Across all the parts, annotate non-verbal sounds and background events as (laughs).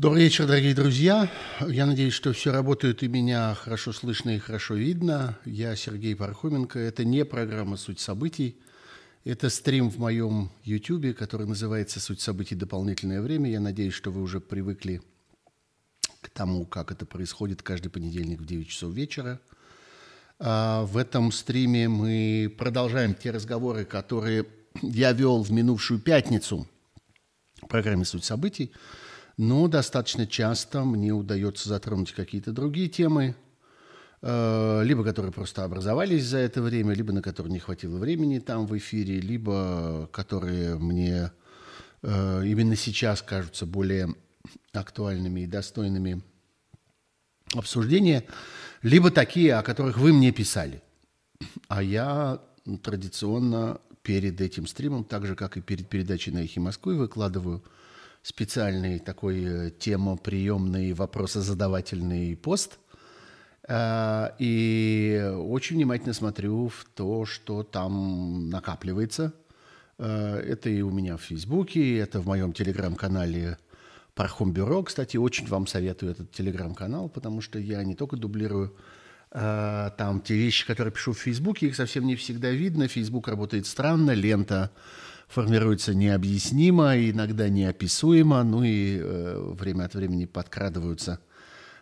Добрый вечер, дорогие друзья. Я надеюсь, что все работает и меня хорошо слышно и хорошо видно. Я Сергей Пархоменко. Это не программа «Суть событий». Это стрим в моем YouTube, который называется «Суть событий. Дополнительное время». Я надеюсь, что вы уже привыкли к тому, как это происходит каждый понедельник в 9 часов вечера. А в этом стриме мы продолжаем те разговоры, которые я вел в минувшую пятницу в программе «Суть событий». Но достаточно часто мне удается затронуть какие-то другие темы, э, либо которые просто образовались за это время, либо на которые не хватило времени там в эфире, либо которые мне э, именно сейчас кажутся более актуальными и достойными обсуждения, либо такие, о которых вы мне писали. А я традиционно перед этим стримом, так же, как и перед передачей на «Эхе Москвы», выкладываю – специальный такой э, темоприемный, вопросозадавательный пост. Э, и очень внимательно смотрю в то, что там накапливается. Э, это и у меня в Фейсбуке, это в моем телеграм-канале Пархом Бюро. Кстати, очень вам советую этот телеграм-канал, потому что я не только дублирую там те вещи, которые пишу в Фейсбуке, их совсем не всегда видно. Фейсбук работает странно, лента формируется необъяснимо, иногда неописуемо, ну и э, время от времени подкрадываются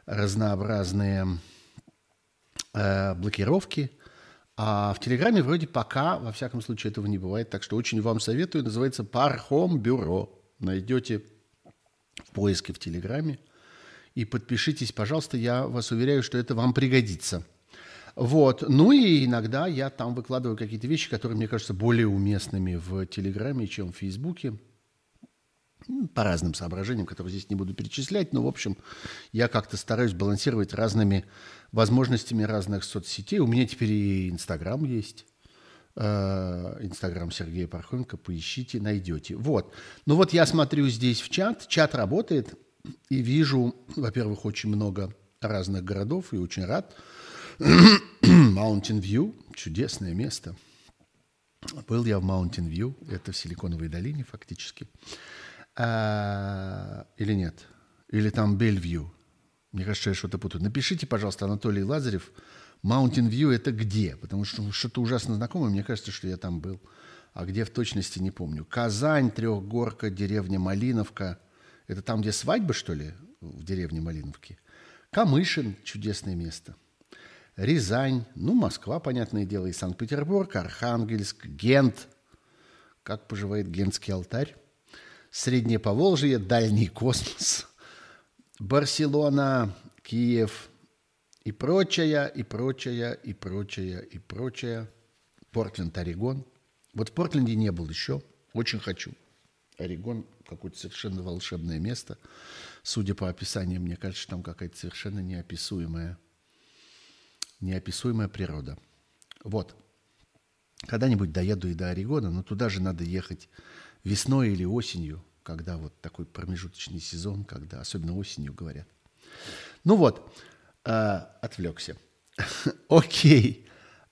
разнообразные э, блокировки. А в Телеграме вроде пока, во всяком случае, этого не бывает. Так что очень вам советую. Называется Пархом Бюро. Найдете в поиске в Телеграме. И подпишитесь, пожалуйста. Я вас уверяю, что это вам пригодится. Вот. Ну и иногда я там выкладываю какие-то вещи, которые мне кажутся более уместными в Телеграме, чем в Фейсбуке. По разным соображениям, которые здесь не буду перечислять. Но, в общем, я как-то стараюсь балансировать разными возможностями разных соцсетей. У меня теперь и Инстаграм есть. Э, Инстаграм Сергея Пархоменко. Поищите, найдете. Вот. Ну вот я смотрю здесь в чат. Чат работает. И вижу, во-первых, очень много разных городов. И очень рад – (clears throat) Mountain View – чудесное место. Был я в Mountain View, это в Силиконовой долине фактически. А, или нет? Или там Бельвью? Мне кажется, я что-то путаю. Напишите, пожалуйста, Анатолий Лазарев, Mountain View – это где? Потому что что-то ужасно знакомое, мне кажется, что я там был. А где в точности не помню. Казань, Трехгорка, деревня Малиновка. Это там, где свадьба, что ли, в деревне Малиновке? Камышин – чудесное место – Рязань, ну, Москва, понятное дело, и Санкт-Петербург, Архангельск, Гент. Как поживает Гентский алтарь? Среднее Поволжье, Дальний космос, Барселона, Киев и прочая, и прочая, и прочая, и прочая. Портленд, Орегон. Вот в Портленде не был еще, очень хочу. Орегон какое-то совершенно волшебное место. Судя по описанию, мне кажется, там какая-то совершенно неописуемая неописуемая природа. Вот. Когда-нибудь доеду и до Орегона, но туда же надо ехать весной или осенью, когда вот такой промежуточный сезон, когда особенно осенью говорят. Ну вот, э, отвлекся. (laughs) Окей.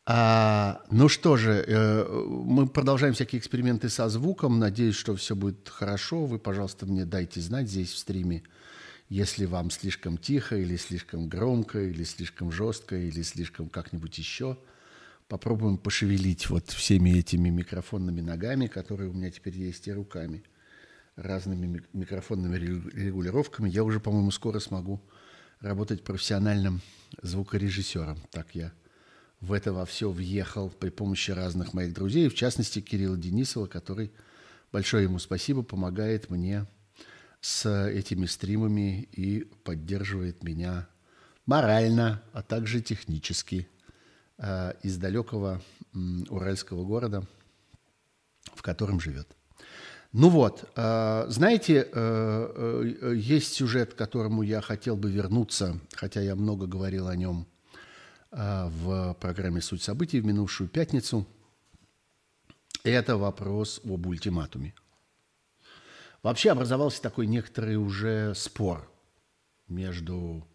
А, ну что же, э, мы продолжаем всякие эксперименты со звуком. Надеюсь, что все будет хорошо. Вы, пожалуйста, мне дайте знать здесь в стриме, если вам слишком тихо или слишком громко, или слишком жестко, или слишком как-нибудь еще, попробуем пошевелить вот всеми этими микрофонными ногами, которые у меня теперь есть, и руками, разными микрофонными регулировками. Я уже, по-моему, скоро смогу работать профессиональным звукорежиссером. Так я в это во все въехал при помощи разных моих друзей, в частности Кирилла Денисова, который, большое ему спасибо, помогает мне с этими стримами и поддерживает меня морально, а также технически э, из далекого уральского города, в котором живет. Ну вот, э, знаете, э, есть сюжет, к которому я хотел бы вернуться, хотя я много говорил о нем в программе «Суть событий» в минувшую пятницу. Это вопрос об ультиматуме – Вообще образовался такой некоторый уже спор между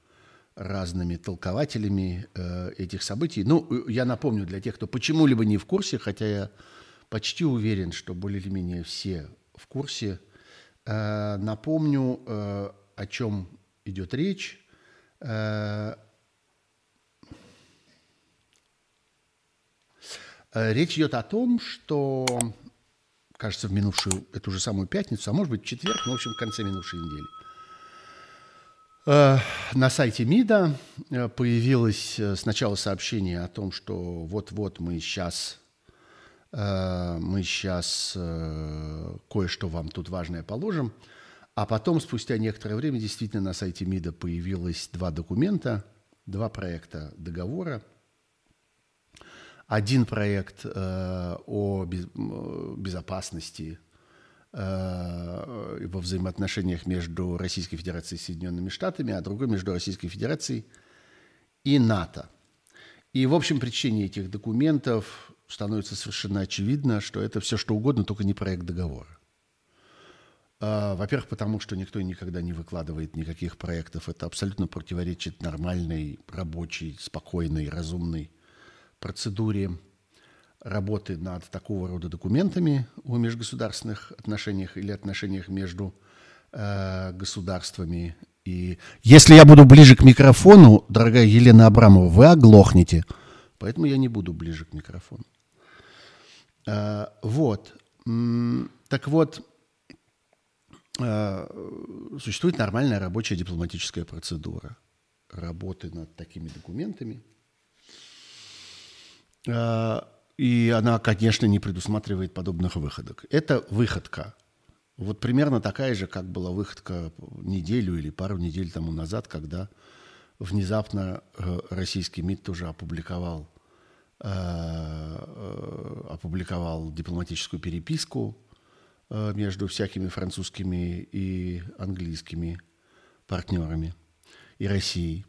разными толкователями э, этих событий. Ну, э, я напомню для тех, кто почему-либо не в курсе, хотя я почти уверен, что более или менее все в курсе, э, напомню, э, о чем идет речь. Э, речь идет о том, что, кажется, в минувшую, эту же самую пятницу, а может быть в четверг, ну, в общем, в конце минувшей недели, э, на сайте МИДа появилось сначала сообщение о том, что вот-вот мы сейчас мы сейчас кое-что вам тут важное положим – а потом, спустя некоторое время, действительно на сайте МИДа появилось два документа, два проекта договора. Один проект э, о без, безопасности э, во взаимоотношениях между Российской Федерацией и Соединенными Штатами, а другой между Российской Федерацией и НАТО. И, в общем, причине этих документов становится совершенно очевидно, что это все что угодно, только не проект договора. А, во-первых, потому что никто никогда не выкладывает никаких проектов. Это абсолютно противоречит нормальной, рабочей, спокойной, разумной процедуре работы над такого рода документами о межгосударственных отношениях или отношениях между э, государствами. И если я буду ближе к микрофону, дорогая Елена Абрамова, вы оглохнете. Поэтому я не буду ближе к микрофону. Э, вот. Так вот, Э, существует нормальная рабочая дипломатическая процедура работы над такими документами. Э, и она, конечно, не предусматривает подобных выходок. Это выходка. Вот примерно такая же, как была выходка неделю или пару недель тому назад, когда внезапно э, российский МИД тоже опубликовал, опубликовал дипломатическую переписку Э, между всякими французскими и английскими партнерами и Россией.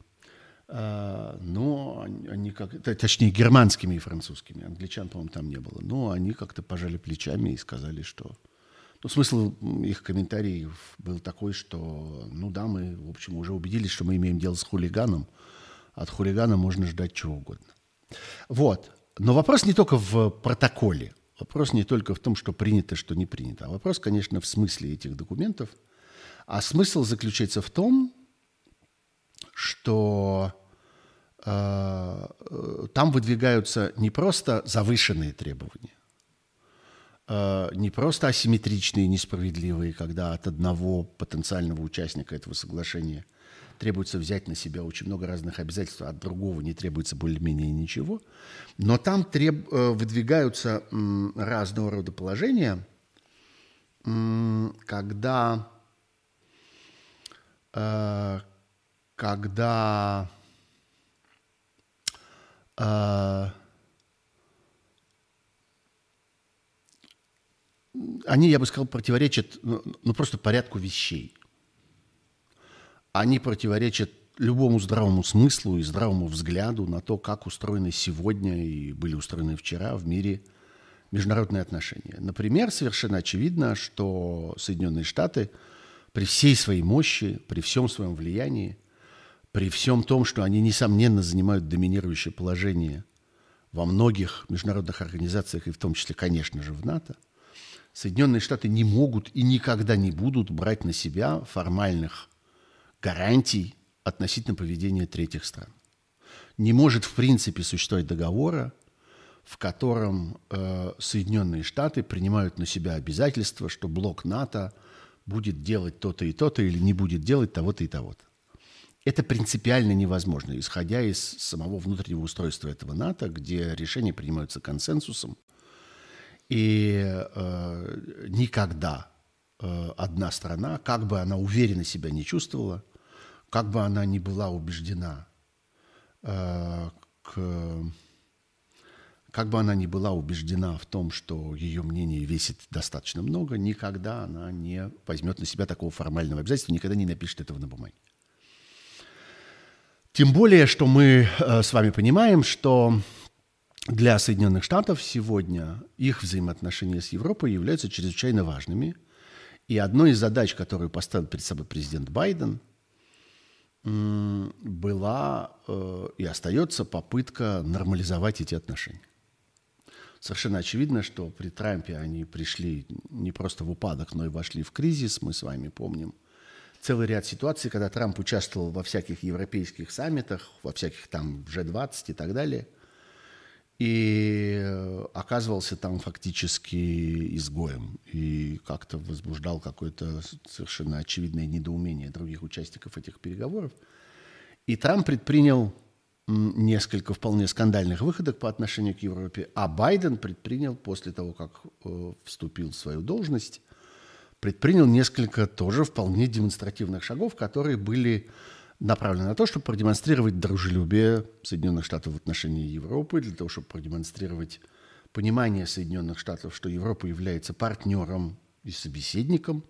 А, но они как, точнее, германскими и французскими. Англичан, по-моему, там не было. Но они как-то пожали плечами и сказали, что... Ну, смысл их комментариев был такой, что, ну да, мы, в общем, уже убедились, что мы имеем дело с хулиганом. От хулигана можно ждать чего угодно. Вот. Но вопрос не только в протоколе – Вопрос не только в том, что принято, что не принято, а вопрос, конечно, в смысле этих документов. А смысл заключается в том, что э, там выдвигаются не просто завышенные требования, э, не просто асимметричные, несправедливые, когда от одного потенциального участника этого соглашения требуется взять на себя очень много разных обязательств, а от другого не требуется более-менее ничего. Но там треб, э, выдвигаются разного рода положения, когда, э, когда э, они, я бы сказал, противоречат ну, ну просто порядку вещей они противоречат любому здравому смыслу и здравому взгляду на то, как устроены сегодня и были устроены вчера в мире международные отношения. Например, совершенно очевидно, что Соединенные Штаты при всей своей мощи, при всем своем влиянии, при всем том, что они, несомненно, занимают доминирующее положение во многих международных организациях, и в том числе, конечно же, в НАТО, Соединенные Штаты не могут и никогда не будут брать на себя формальных гарантий относительно поведения третьих стран. Не может в принципе существовать договора, в котором э, Соединенные Штаты принимают на себя обязательства, что блок НАТО будет делать то-то и то-то или не будет делать того-то и того-то. Это принципиально невозможно, исходя из самого внутреннего устройства этого НАТО, где решения принимаются консенсусом, и э, никогда э, одна страна, как бы она уверенно себя не чувствовала, как бы она ни была убеждена, э, к, как бы она ни была убеждена в том, что ее мнение весит достаточно много, никогда она не возьмет на себя такого формального обязательства, никогда не напишет этого на бумаге. Тем более, что мы э, с вами понимаем, что для Соединенных Штатов сегодня их взаимоотношения с Европой являются чрезвычайно важными. И одной из задач, которую поставил перед собой президент Байден – была э, и остается попытка нормализовать эти отношения. Совершенно очевидно, что при Трампе они пришли не просто в упадок, но и вошли в кризис. Мы с вами помним целый ряд ситуаций, когда Трамп участвовал во всяких европейских саммитах, во всяких там G20 и так далее, и оказывался там фактически изгоем и как-то возбуждал какое-то совершенно очевидное недоумение других участников этих переговоров. И Трамп предпринял несколько вполне скандальных выходок по отношению к Европе, а Байден предпринял после того, как э, вступил в свою должность, предпринял несколько тоже вполне демонстративных шагов, которые были направлены на то, чтобы продемонстрировать дружелюбие Соединенных Штатов в отношении Европы, для того, чтобы продемонстрировать понимание Соединенных Штатов, что Европа является партнером и собеседником.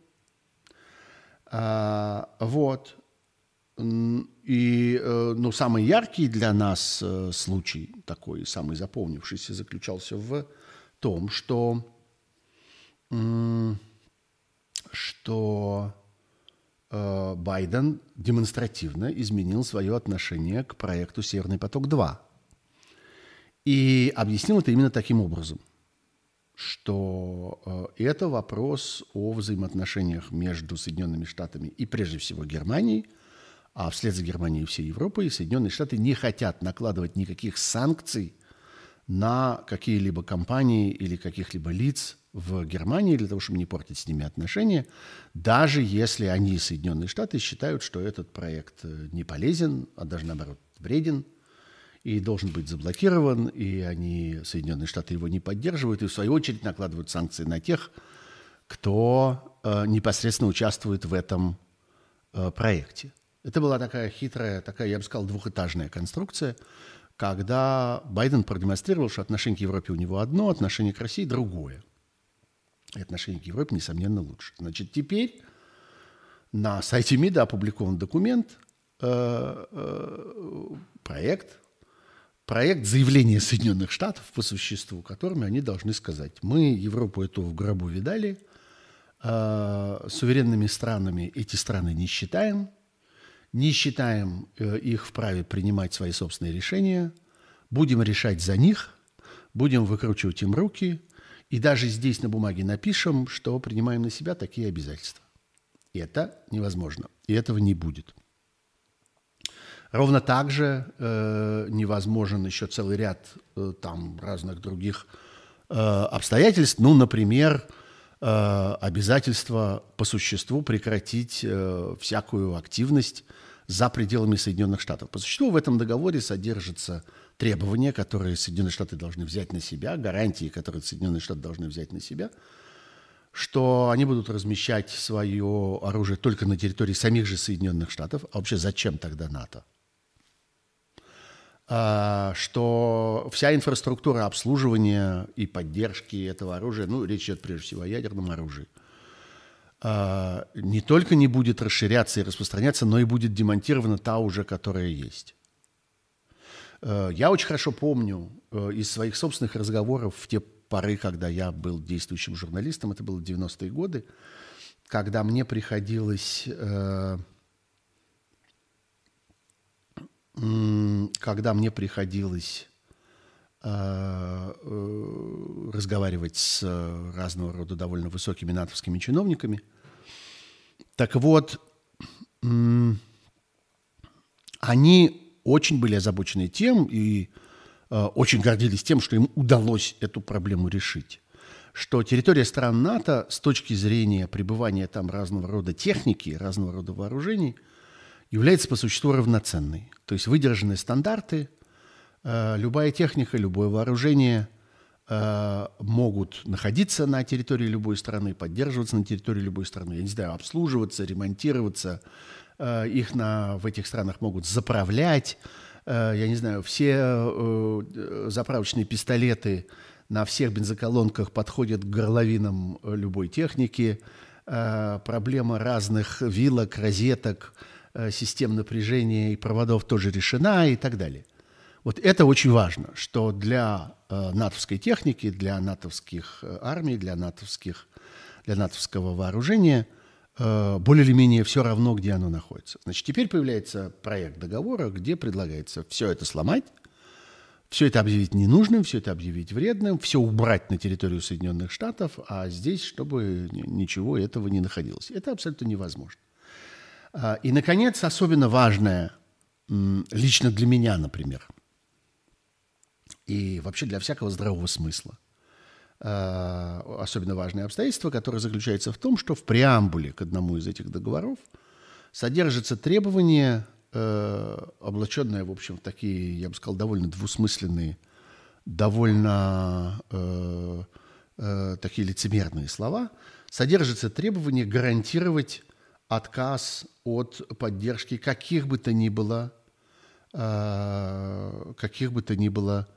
А, вот. И э, ну, самый яркий для нас э, случай, такой самый запомнившийся, заключался в том, что, что э, Байден демонстративно изменил свое отношение к проекту «Северный поток-2». И объяснил это именно таким образом, что это вопрос о взаимоотношениях между Соединенными Штатами и, прежде всего, Германией – а вслед за Германией и всей Европой Соединенные Штаты не хотят накладывать никаких санкций на какие-либо компании или каких-либо лиц в Германии для того, чтобы не портить с ними отношения, даже если они, Соединенные Штаты, считают, что этот проект э, не полезен, а даже наоборот вреден и должен быть заблокирован, и они, Соединенные Штаты, его не поддерживают, и в свою очередь накладывают санкции на тех, кто э, непосредственно участвует в этом э, проекте. Это была такая хитрая, такая, я бы сказал, двухэтажная конструкция, когда Байден продемонстрировал, что отношение к Европе у него одно, отношение к России другое. И отношение к Европе, несомненно, лучше. Значит, теперь на сайте МИДа опубликован документ, э, э, проект, проект заявления Соединенных Штатов по существу, которыми они должны сказать, мы Европу эту в гробу видали, э, суверенными странами эти страны не считаем – не считаем их вправе принимать свои собственные решения, будем решать за них, будем выкручивать им руки, и даже здесь на бумаге напишем, что принимаем на себя такие обязательства. И это невозможно, и этого не будет. Ровно так же э, невозможен еще целый ряд э, там разных других э, обстоятельств. Ну, например, э, обязательство по существу прекратить э, всякую активность за пределами Соединенных Штатов. По существу в этом договоре содержатся требования, которые Соединенные Штаты должны взять на себя, гарантии, которые Соединенные Штаты должны взять на себя, что они будут размещать свое оружие только на территории самих же Соединенных Штатов. А вообще зачем тогда НАТО? А, что вся инфраструктура обслуживания и поддержки этого оружия, ну, речь идет прежде всего о ядерном оружии – а, не только не будет расширяться и распространяться, но и будет демонтирована та уже, которая есть. Э, я очень хорошо помню э, из своих собственных разговоров в те поры, когда я был действующим журналистом, это было 90-е годы, когда мне приходилось, э, когда мне приходилось разговаривать с разного рода довольно высокими натовскими чиновниками – так вот, они очень были озабочены тем и э, очень гордились тем, что им удалось эту проблему решить. Что территория стран НАТО с точки зрения пребывания там разного рода техники, разного рода вооружений, является по существу равноценной. То есть выдержаны стандарты, э, любая техника, любое вооружение – Э, могут находиться на территории любой страны, поддерживаться на территории любой страны, я не знаю, обслуживаться, ремонтироваться, их на, в этих странах могут заправлять, э, я не знаю, все заправочные пистолеты на всех бензоколонках подходят к горловинам любой техники, проблема разных вилок, розеток, систем напряжения и проводов тоже решена и так далее. Вот это очень важно, что для э, натовской техники, для натовских э, армий, для, натовских, для натовского вооружения э, более или менее все равно, где оно находится. Значит, теперь появляется проект договора, где предлагается все это сломать, все это объявить ненужным, все это объявить вредным, все убрать на территорию Соединенных Штатов, а здесь, чтобы ничего этого не находилось. Это абсолютно невозможно. А, и, наконец, особенно важное, лично для меня, например, и вообще для всякого здравого смысла, особенно важное обстоятельство, которое заключается в том, что в преамбуле к одному из этих договоров содержится требование, э, облаченное, в общем, в такие, я бы сказал, довольно двусмысленные, довольно э, э, такие лицемерные слова, содержится требование гарантировать отказ от поддержки каких бы то ни было, э, каких бы то ни было,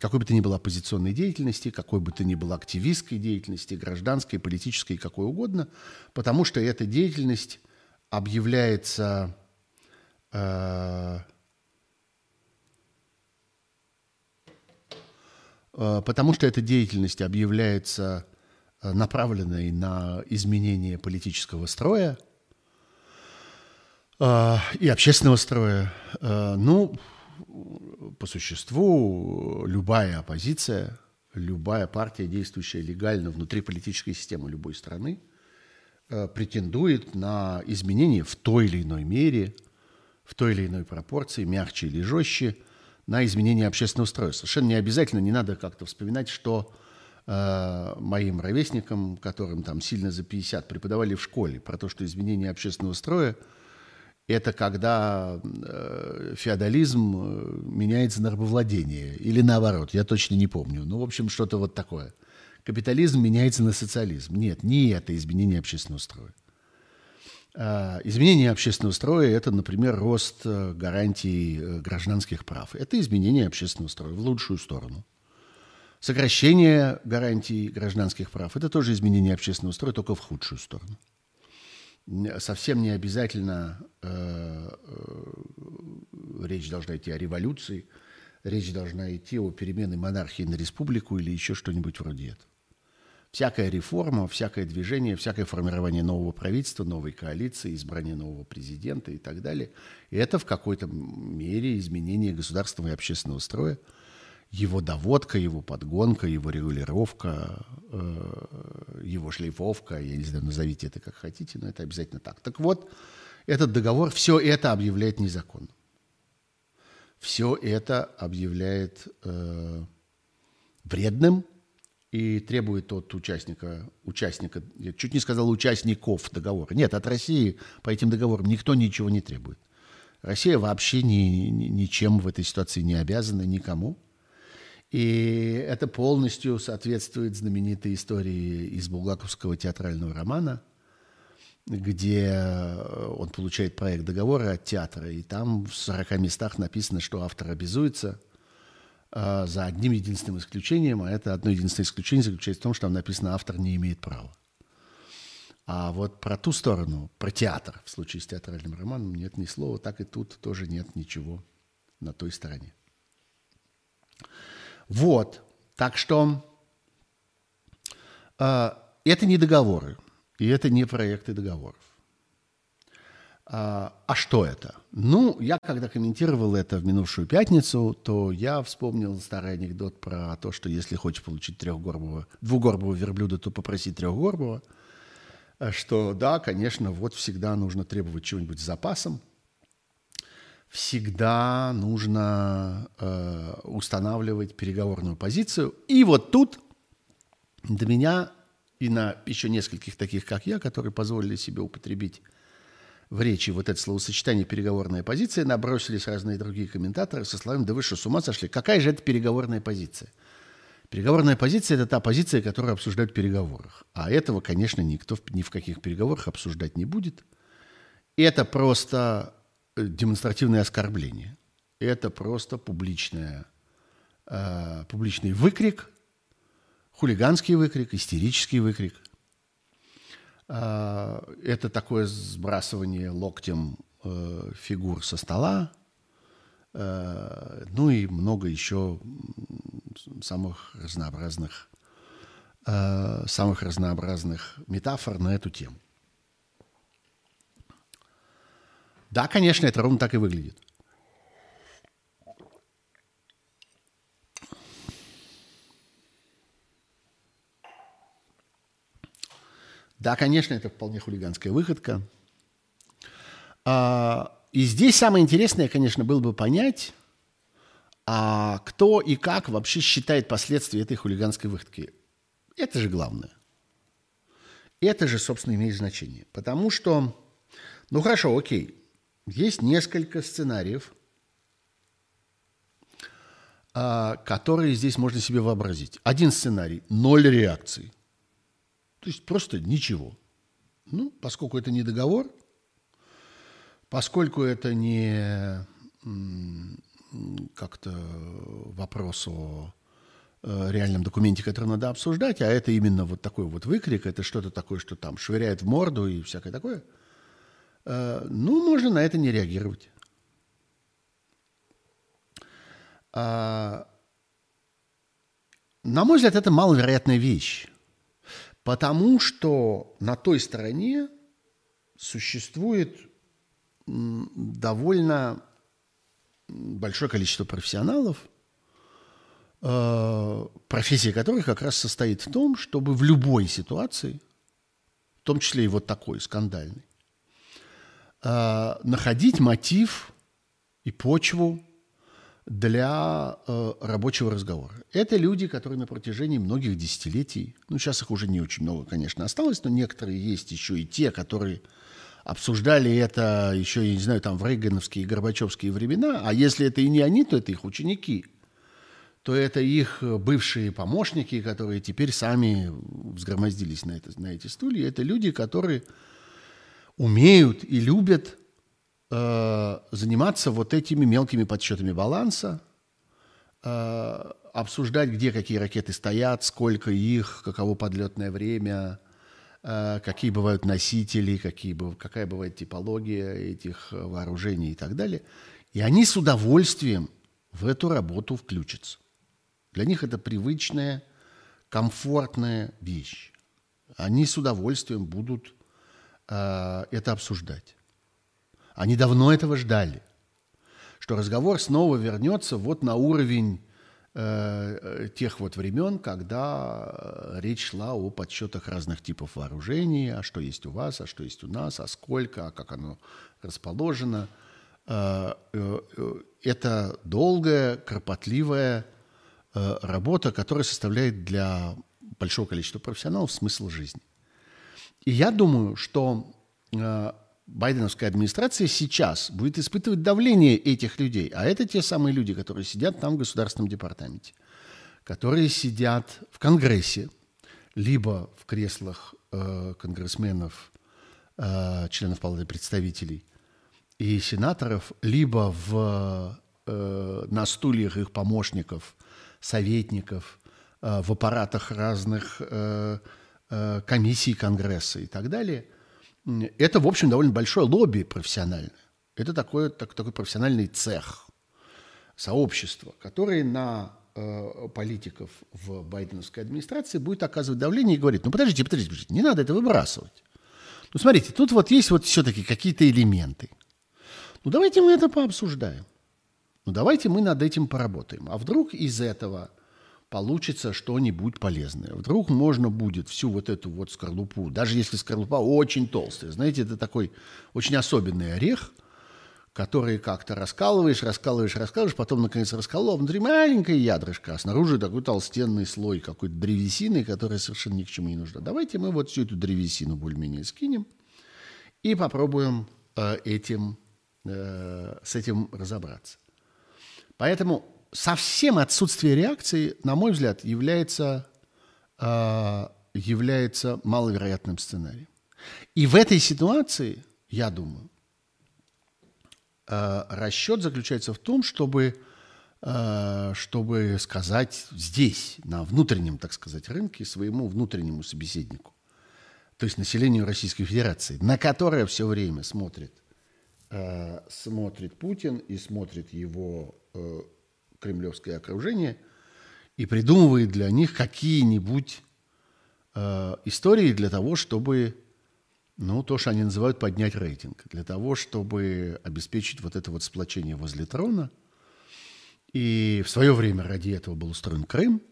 какой бы то ни было оппозиционной деятельности, какой бы то ни было активистской деятельности, гражданской, политической, какой угодно, потому что эта деятельность объявляется э, э, потому что эта деятельность объявляется Э, направленной на изменение политического строя э, и общественного строя. Э, ну, по существу, любая оппозиция, любая партия, действующая легально внутри политической системы любой страны, претендует на изменение в той или иной мере, в той или иной пропорции, мягче или жестче, на изменение общественного строя. Совершенно не обязательно, не надо как-то вспоминать, что Э, моим ровесникам, которым там сильно за 50, преподавали в школе про то, что изменение общественного строя – это когда э, феодализм э, меняется на рабовладение. Или наоборот, я точно не помню. Ну, в общем, что-то вот такое. Капитализм меняется на социализм. Нет, не это изменение общественного строя. Э, изменение общественного строя – это, например, рост э, гарантий гражданских прав. Это изменение общественного строя в лучшую сторону – Сокращение гарантий гражданских прав – это тоже изменение общественного строя, только в худшую сторону. Совсем не обязательно э, э, речь должна идти о революции, речь должна идти о перемене монархии на республику или еще что-нибудь вроде этого. Всякая реформа, всякое движение, всякое формирование нового правительства, новой коалиции, избрание нового президента и так далее – это в какой-то мере изменение государственного и общественного строя – его доводка, его подгонка, его регулировка, э, его шлейфовка, я не знаю, назовите это как хотите, но это обязательно так. Так вот, этот договор все это объявляет незаконным. Все это объявляет э, вредным и требует от участника, участника, я чуть не сказал участников договора. Нет, от России по этим договорам никто ничего не требует. Россия вообще ни, ни, ничем в этой ситуации не обязана никому. И это полностью соответствует знаменитой истории из Булгаковского театрального романа, где он получает проект договора от театра, и там в 40 местах написано, что автор обязуется э, за одним единственным исключением, а это одно единственное исключение заключается в том, что там написано «автор не имеет права». А вот про ту сторону, про театр, в случае с театральным романом, нет ни слова, так и тут тоже нет ничего на той стороне. Вот. Так что э, это не договоры, и это не проекты договоров. А, а что это? Ну, я когда комментировал это в минувшую пятницу, то я вспомнил старый анекдот про то, что если хочешь получить трехгорбого, двугорбого верблюда, то попроси трехгорбого. Что да, конечно, вот всегда нужно требовать чего-нибудь с запасом – всегда нужно э, устанавливать переговорную позицию. И вот тут до меня и на еще нескольких таких, как я, которые позволили себе употребить в речи вот это словосочетание «переговорная позиция», набросились разные другие комментаторы со словами «да вы что, с ума сошли? Какая же это переговорная позиция?» Переговорная позиция – это та позиция, которую обсуждают в переговорах. А этого, конечно, никто ни в каких переговорах обсуждать не будет. Это просто демонстративное оскорбление. Это просто публичное, э, публичный выкрик, хулиганский выкрик, истерический выкрик. Э, это такое сбрасывание локтем э, фигур со стола, э, ну и много еще самых разнообразных, э, самых разнообразных метафор на эту тему. Да, конечно, это ровно так и выглядит. Да, конечно, это вполне хулиганская выходка. А, и здесь самое интересное, конечно, было бы понять, а кто и как вообще считает последствия этой хулиганской выходки. Это же главное. Это же, собственно, имеет значение. Потому что, ну хорошо, окей, есть несколько сценариев, а, которые здесь можно себе вообразить. Один сценарий – ноль реакций. То есть просто ничего. Ну, поскольку это не договор, поскольку это не как-то вопрос о э, реальном документе, который надо обсуждать, а это именно вот такой вот выкрик, это что-то такое, что там швыряет в морду и всякое такое, ну, можно на это не реагировать. А, на мой взгляд, это маловероятная вещь, потому что на той стороне существует довольно большое количество профессионалов, э, профессия которых как раз состоит в том, чтобы в любой ситуации, в том числе и вот такой скандальной, э, находить мотив и почву для э, рабочего разговора. Это люди, которые на протяжении многих десятилетий, ну сейчас их уже не очень много, конечно, осталось, но некоторые есть еще и те, которые обсуждали это еще, я не знаю, там в рейгановские и горбачевские времена, а если это и не они, то это их ученики, то это их бывшие помощники, которые теперь сами взгромоздились на, это, на эти стулья. Это люди, которые умеют и любят э, заниматься вот этими мелкими подсчетами баланса, э, обсуждать, где какие ракеты стоят, сколько их, каково подлетное время – Э, какие бывают носители, какие, какая бывает типология этих э, вооружений и так далее. И они с удовольствием в эту работу включатся. Для них это привычная, комфортная вещь. Они с удовольствием будут э, это обсуждать. Они давно этого ждали, что разговор снова вернется вот на уровень Э, тех вот времен, когда э, речь шла о подсчетах разных типов вооружений, а что есть у вас, а что есть у нас, а сколько, а как оно расположено. Э, это долгая, кропотливая работа, которая составляет для большого количества профессионалов смысл жизни. И я думаю, что байденовская администрация сейчас будет испытывать давление этих людей, а это те самые люди, которые сидят там в Государственном департаменте, которые сидят в Конгрессе, либо в креслах э, конгрессменов, э, членов Палаты представителей и сенаторов, либо в, э, на стульях их помощников, советников, э, в аппаратах разных э, э, комиссий Конгресса и так далее – это, в общем, довольно большое лобби профессиональное. Это такой, так, такой профессиональный цех, сообщество, которое на э, политиков в байденовской администрации будет оказывать давление и говорит, ну подождите, подождите, подождите, не надо это выбрасывать. Ну смотрите, тут вот есть вот все-таки какие-то элементы. Ну давайте мы это пообсуждаем. Ну давайте мы над этим поработаем. А вдруг из этого получится что-нибудь полезное. Вдруг можно будет всю вот эту вот скорлупу, даже если скорлупа очень толстая, знаете, это такой очень особенный орех, который как-то раскалываешь, раскалываешь, раскалываешь, потом, наконец, расколол, а внутри маленькое ядрышко, а снаружи такой толстенный слой какой-то древесины, которая совершенно ни к чему не нужна. Давайте мы вот всю эту древесину более-менее скинем и попробуем э, этим, э, с этим разобраться. Поэтому совсем отсутствие реакции, на мой взгляд, является, э, является маловероятным сценарием. И в этой ситуации, я думаю, э, расчет заключается в том, чтобы, э, чтобы сказать здесь, на внутреннем, так сказать, рынке своему внутреннему собеседнику, то есть населению Российской Федерации, на которое все время смотрит, э, смотрит Путин и смотрит его э, кремлевское окружение и придумывает для них какие-нибудь э, истории для того, чтобы, ну, то, что они называют поднять рейтинг, для того, чтобы обеспечить вот это вот сплочение возле трона. И в свое время ради этого был устроен Крым,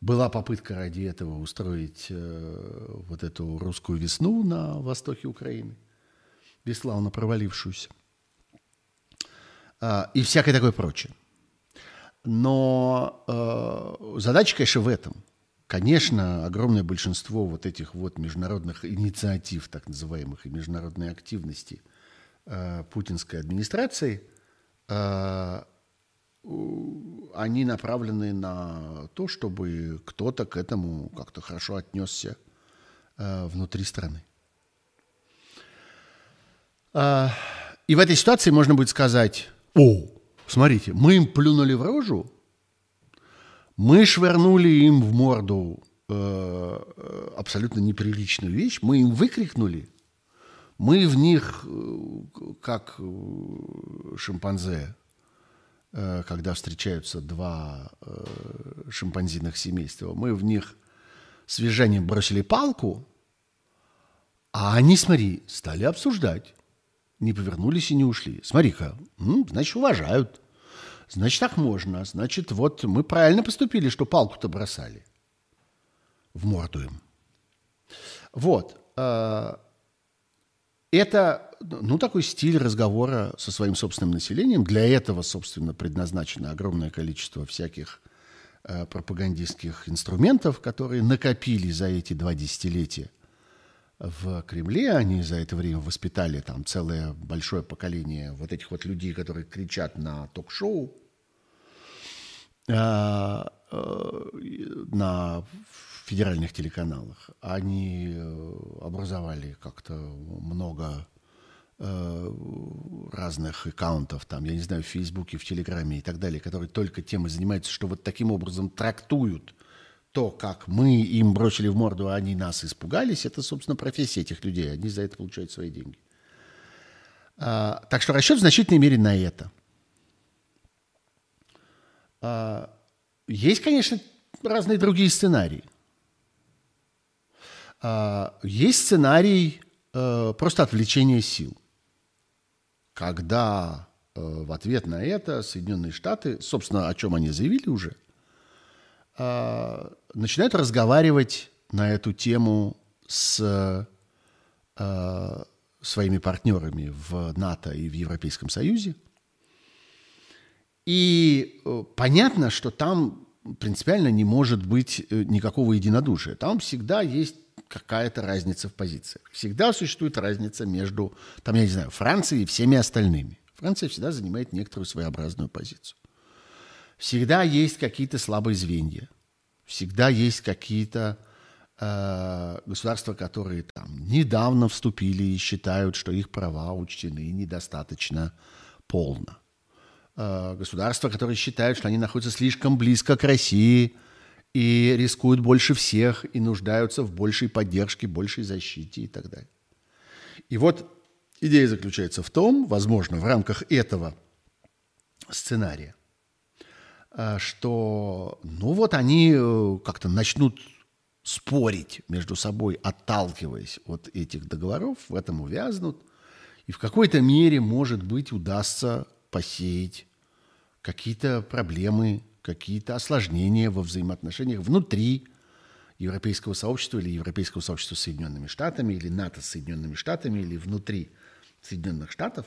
была попытка ради этого устроить э, вот эту русскую весну на востоке Украины. бесславно провалившуюся. А, и всякое такое прочее. Но э, задача, конечно, в этом. Конечно, огромное большинство вот этих вот международных инициатив, так называемых, и международной активности э, путинской администрации, э, они направлены на то, чтобы кто-то к этому как-то хорошо отнесся э, внутри страны. Э, и в этой ситуации можно будет сказать, о, смотрите, мы им плюнули в рожу, мы швырнули им в морду э, абсолютно неприличную вещь, мы им выкрикнули, мы в них, э, как э, шимпанзе, э, когда встречаются два э, шимпанзиных семейства, мы в них с движением бросили палку, а они, смотри, стали обсуждать не повернулись и не ушли. Смотри-ка, значит, уважают. Значит, так можно. Значит, вот мы правильно поступили, что палку-то бросали. В морду им. Вот. А, это, ну, такой стиль разговора со своим собственным населением. Для этого, собственно, предназначено огромное количество всяких а, пропагандистских инструментов, которые накопили за эти два десятилетия в Кремле. Они за это время воспитали там целое большое поколение вот этих вот людей, которые кричат на ток-шоу, а, э, на федеральных телеканалах. Они э, образовали как-то много э, разных аккаунтов, там, я не знаю, в Фейсбуке, в Телеграме и так далее, которые только тем и занимаются, что вот таким образом трактуют то, как мы им бросили в морду, а они нас испугались, это, собственно, профессия этих людей. Они за это получают свои деньги. А, так что расчет в значительной мере на это. А, есть, конечно, разные другие сценарии. А, есть сценарий а, просто отвлечения сил. Когда а, в ответ на это Соединенные Штаты, собственно, о чем они заявили уже – э, начинают разговаривать на эту тему с э, своими партнерами в НАТО и в Европейском Союзе. И э, понятно, что там принципиально не может быть э, никакого единодушия. Там всегда есть какая-то разница в позициях. Всегда существует разница между, там, я не знаю, Францией и всеми остальными. Франция всегда занимает некоторую своеобразную позицию. Всегда есть какие-то слабые звенья. Всегда есть какие-то э, государства, которые там недавно вступили и считают, что их права учтены недостаточно полно. Э, государства, которые считают, что они находятся слишком близко к России и рискуют больше всех и нуждаются в большей поддержке, большей защите и так далее. И вот идея заключается в том, возможно, в рамках этого сценария, что, ну вот они э, как-то начнут спорить между собой, отталкиваясь от этих договоров, в этом увязнут, и в какой-то мере, может быть, удастся посеять какие-то проблемы, какие-то осложнения во взаимоотношениях внутри европейского сообщества или европейского сообщества с Соединенными Штатами, или НАТО с Соединенными Штатами, или внутри Соединенных Штатов.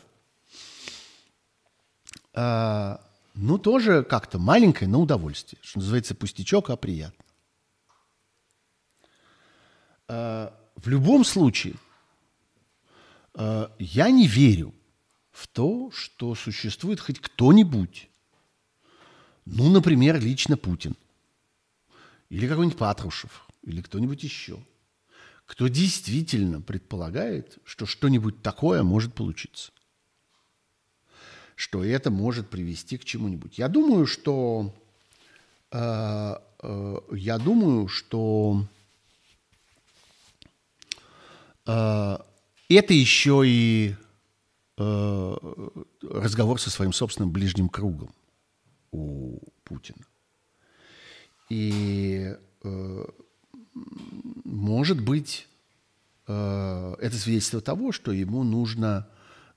Ну, тоже как-то маленькое, но удовольствие. Что называется, пустячок, а приятно. А, в любом случае, а, я не верю в то, что существует хоть кто-нибудь, ну, например, лично Путин, или какой-нибудь Патрушев, или кто-нибудь еще, кто действительно предполагает, что что-нибудь такое может получиться что это может привести к чему-нибудь. Я думаю, что э, э, я думаю, что э, это еще и э, разговор со своим собственным ближним кругом у Путина. И э, может быть, э, это свидетельство того, что ему нужно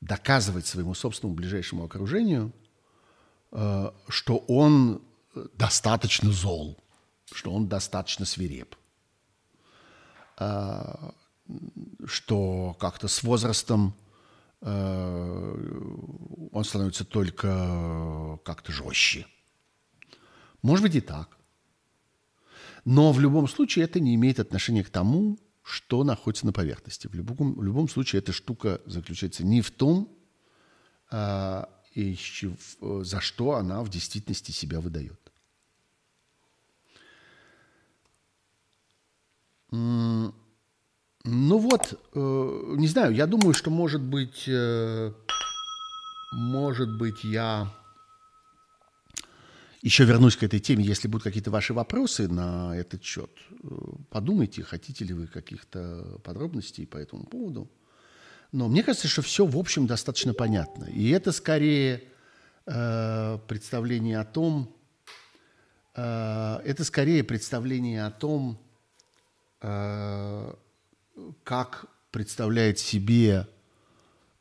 доказывать своему собственному ближайшему окружению, э, что он достаточно зол, что он достаточно свиреп, э, что как-то с возрастом он становится только как-то жестче. Может быть и так. Но в любом случае это не имеет отношения к тому, что находится на поверхности. В любом, в любом случае эта штука заключается не в том, а, и за что она в действительности себя выдает. Ну вот, э, не знаю, я думаю, что может быть, э, может быть, я еще вернусь к этой теме, если будут какие-то ваши вопросы на этот счет. Э, подумайте, хотите ли вы каких-то подробностей по этому поводу. Но мне кажется, что все, в общем, достаточно понятно. И это скорее э, представление о том, э, это скорее представление о том, э, как представляет себе,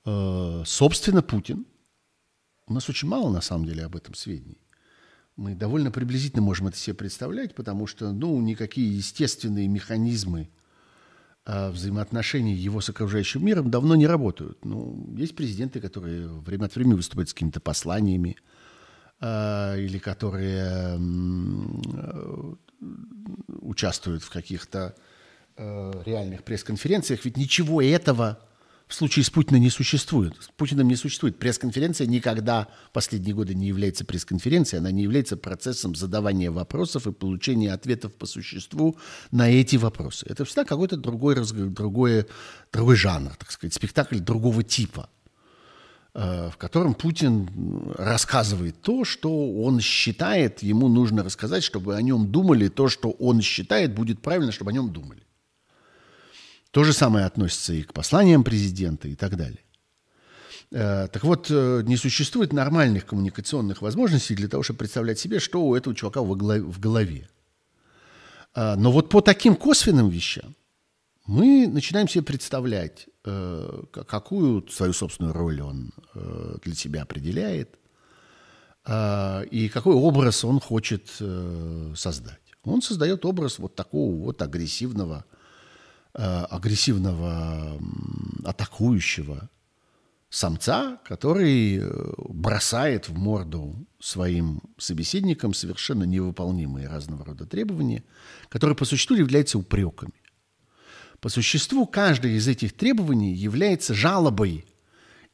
э, собственно, Путин. У нас очень мало, на самом деле, об этом сведений. Мы довольно приблизительно можем это себе представлять, потому что ну, никакие естественные механизмы э, взаимоотношений его с окружающим миром давно не работают. Ну, есть президенты, которые время от времени выступают с какими-то посланиями, э, или которые э, участвуют в каких-то э, реальных пресс-конференциях. Ведь ничего этого в случае с Путиным не существует. С Путиным не существует. Пресс-конференция никогда последние годы не является пресс-конференцией, она не является процессом задавания вопросов и получения ответов по существу на эти вопросы. Это всегда какой-то другой, разговор, другой, другой жанр, так сказать, спектакль другого типа, э, в котором Путин рассказывает то, что он считает, ему нужно рассказать, чтобы о нем думали, то, что он считает, будет правильно, чтобы о нем думали. То же самое относится и к посланиям президента и так далее. Э, так вот, э, не существует нормальных коммуникационных возможностей для того, чтобы представлять себе, что у этого чувака в голове. Э, но вот по таким косвенным вещам мы начинаем себе представлять, какую свою собственную роль он для себя определяет и какой образ он хочет создать. Он создает образ вот такого вот агрессивного агрессивного атакующего самца, который э, бросает в морду своим собеседникам совершенно невыполнимые разного рода требования, которые по существу являются упреками. По существу каждое из этих требований является жалобой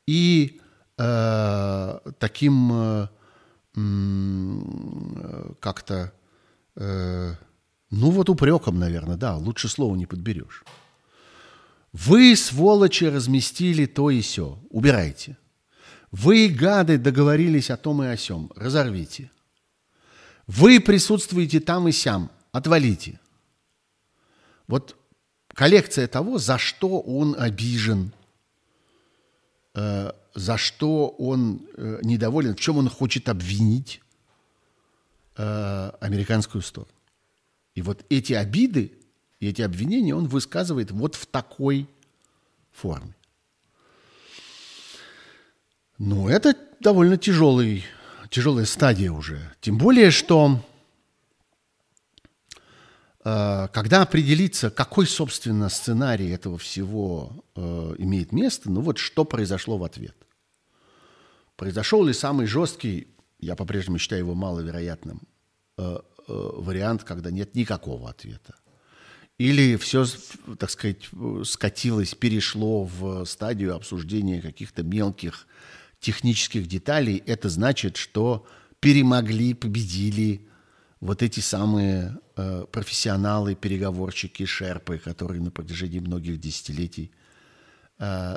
и э, таким э, э, как-то э, ну вот упреком, наверное, да, лучше слова не подберешь. Вы, сволочи, разместили то и все. Убирайте. Вы, гады, договорились о том и о сем. Разорвите. Вы присутствуете там и сям. Отвалите. Вот коллекция того, за что он обижен, э, за что он э, недоволен, в чем он хочет обвинить э, американскую сторону. И вот эти обиды эти обвинения он высказывает вот в такой форме. Ну, это довольно тяжелый, тяжелая стадия уже. Тем более, что э, когда определиться, какой, собственно, сценарий этого всего э, имеет место, ну вот что произошло в ответ. Произошел ли самый жесткий, я по-прежнему считаю его маловероятным, Э, вариант, когда нет никакого ответа. Или все, так сказать, скатилось, перешло в стадию обсуждения каких-то мелких технических деталей. Это значит, что перемогли, победили вот эти самые э, профессионалы, переговорщики, шерпы, которые на протяжении многих десятилетий Э,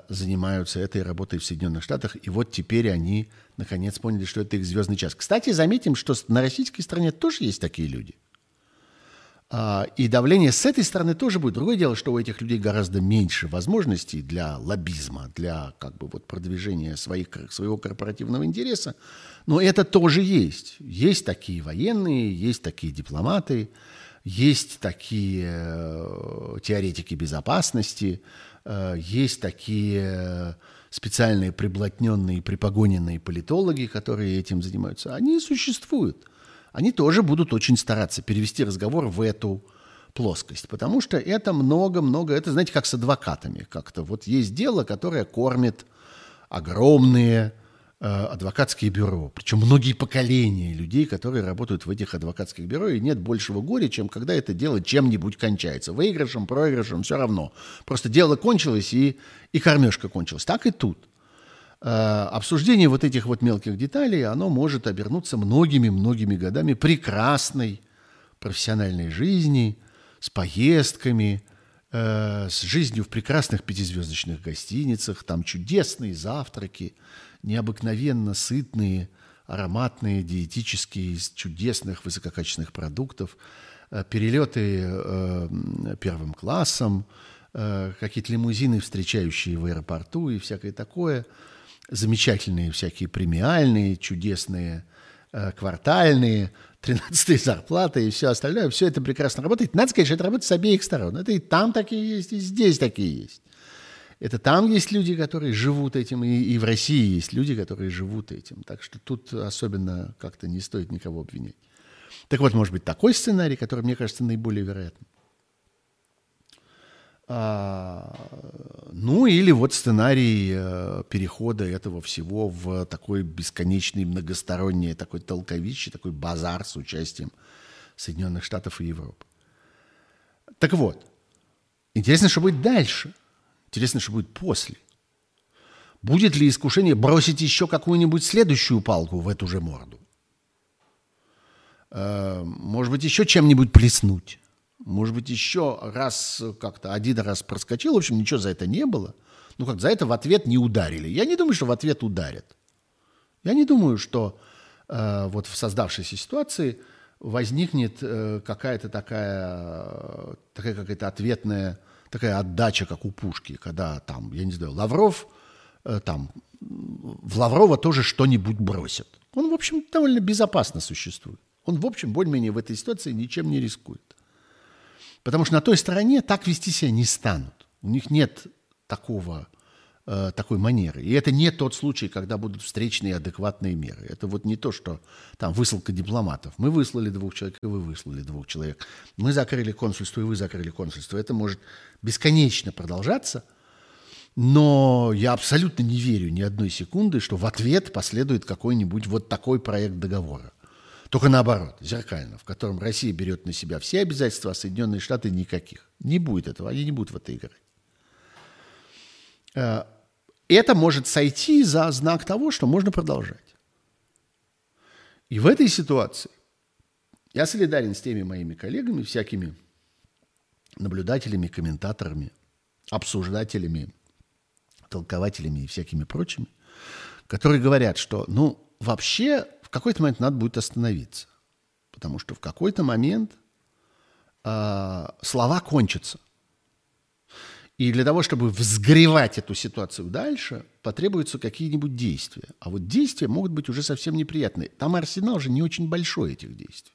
занимаются этой работой в Соединенных Штатах, и вот теперь они наконец поняли, что это их звездный час. Кстати, заметим, что на российской стороне тоже есть такие люди. А, и давление с этой стороны тоже будет. Другое дело, что у этих людей гораздо меньше возможностей для лоббизма, для как бы вот продвижения своих, своего корпоративного интереса. Но это тоже есть. Есть такие военные, есть такие дипломаты, есть такие э, теоретики безопасности, Э, есть такие специальные приблотненные, припогоненные политологи, которые этим занимаются. Они существуют. Они тоже будут очень стараться перевести разговор в эту плоскость, потому что это много-много, это, знаете, как с адвокатами как-то. Вот есть дело, которое кормит огромные э, адвокатские бюро. Причем многие поколения людей, которые работают в этих адвокатских бюро, и нет большего горя, чем когда это дело чем-нибудь кончается. Выигрышем, проигрышем, все равно. Просто дело кончилось, и, и кормежка кончилась. Так и тут. Э, обсуждение вот этих вот мелких деталей, оно может обернуться многими-многими годами прекрасной профессиональной жизни, с поездками, э, с жизнью в прекрасных пятизвездочных гостиницах, там чудесные завтраки, необыкновенно сытные, ароматные, диетические, из чудесных высококачественных продуктов, э, перелеты э, первым классом, э, какие-то лимузины, встречающие в аэропорту и всякое такое – замечательные всякие премиальные, чудесные э, квартальные, (laughs) 13 зарплаты и все остальное, все это прекрасно работает. Надо сказать, что это работает с обеих сторон. Это и там такие есть, и здесь такие есть. Это там есть люди, которые живут этим, и, и в России есть люди, которые живут этим. Так что тут особенно как-то не стоит никого обвинять. Так вот, может быть, такой сценарий, который, мне кажется, наиболее вероятным. А, ну или вот сценарий э, перехода этого всего в такой бесконечный многосторонний такой толковище, такой базар с участием Соединенных Штатов и Европы. Так вот, интересно, что будет дальше. Интересно, что будет после. Будет ли искушение бросить еще какую-нибудь следующую палку в эту же морду? Э, может быть, еще чем-нибудь плеснуть? Может быть, еще раз как-то один раз проскочил. В общем, ничего за это не было. Ну как, за это в ответ не ударили. Я не думаю, что в ответ ударят. Я не думаю, что э, вот в создавшейся ситуации возникнет э, какая-то такая, такая какая-то ответная, такая отдача, как у Пушки, когда там, я не знаю, Лавров, э, там, в Лаврова тоже что-нибудь бросят. Он, в общем, довольно безопасно существует. Он, в общем, более-менее в этой ситуации ничем не рискует. Потому что на той стороне так вести себя не станут. У них нет такого, э, такой манеры. И это не тот случай, когда будут встречные адекватные меры. Это вот не то, что там высылка дипломатов. Мы выслали двух человек, и вы выслали двух человек. Мы закрыли консульство, и вы закрыли консульство. Это может бесконечно продолжаться. Но я абсолютно не верю ни одной секунды, что в ответ последует какой-нибудь вот такой проект договора. Только наоборот, зеркально, в котором Россия берет на себя все обязательства, а Соединенные Штаты никаких. Не будет этого, они не будут в это играть. Это может сойти за знак того, что можно продолжать. И в этой ситуации я солидарен с теми моими коллегами, всякими наблюдателями, комментаторами, обсуждателями, толкователями и всякими прочими, которые говорят, что, ну, вообще какой-то момент надо будет остановиться. Потому что в какой-то момент э, слова кончатся. И для того, чтобы взгревать эту ситуацию дальше, потребуются какие-нибудь действия. А вот действия могут быть уже совсем неприятные. Там арсенал уже не очень большой этих действий.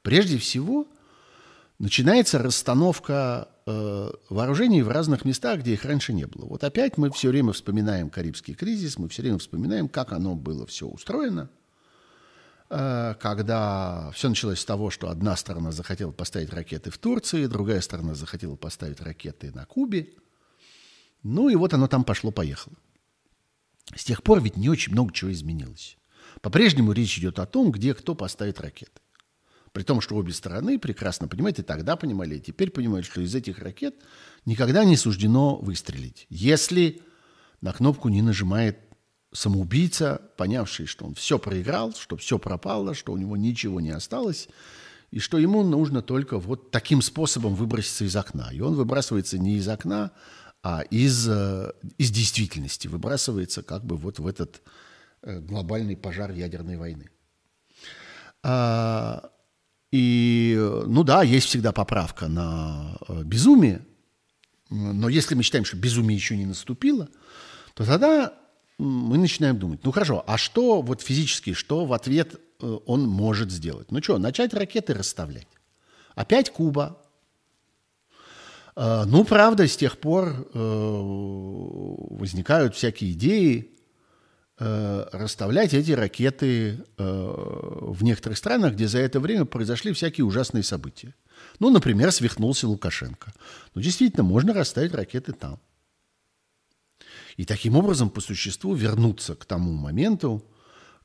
Прежде всего, начинается расстановка э, вооружений в разных местах, где их раньше не было. Вот опять мы все время вспоминаем Карибский кризис, мы все время вспоминаем, как оно было все устроено – когда все началось с того, что одна сторона захотела поставить ракеты в Турции, другая сторона захотела поставить ракеты на Кубе. Ну и вот оно там пошло-поехало. С тех пор ведь не очень много чего изменилось. По-прежнему речь идет о том, где кто поставит ракеты. При том, что обе стороны прекрасно понимают, и тогда понимали, и теперь понимают, что из этих ракет никогда не суждено выстрелить, если на кнопку не нажимает самоубийца, понявший, что он все проиграл, что все пропало, что у него ничего не осталось, и что ему нужно только вот таким способом выброситься из окна. И он выбрасывается не из окна, а из, э, из действительности, выбрасывается как бы вот в этот э, глобальный пожар ядерной войны. А, и, ну да, есть всегда поправка на э, безумие, но если мы считаем, что безумие еще не наступило, то тогда мы начинаем думать, ну хорошо, а что вот физически, что в ответ э, он может сделать? Ну что, начать ракеты расставлять? Опять Куба. Э, ну, правда, с тех пор э, возникают всякие идеи расставлять эти ракеты в некоторых странах, где за это время произошли всякие ужасные события. Ну, например, свихнулся Лукашенко. Ну, действительно, можно расставить ракеты там. И таким образом, по существу, вернуться к тому моменту,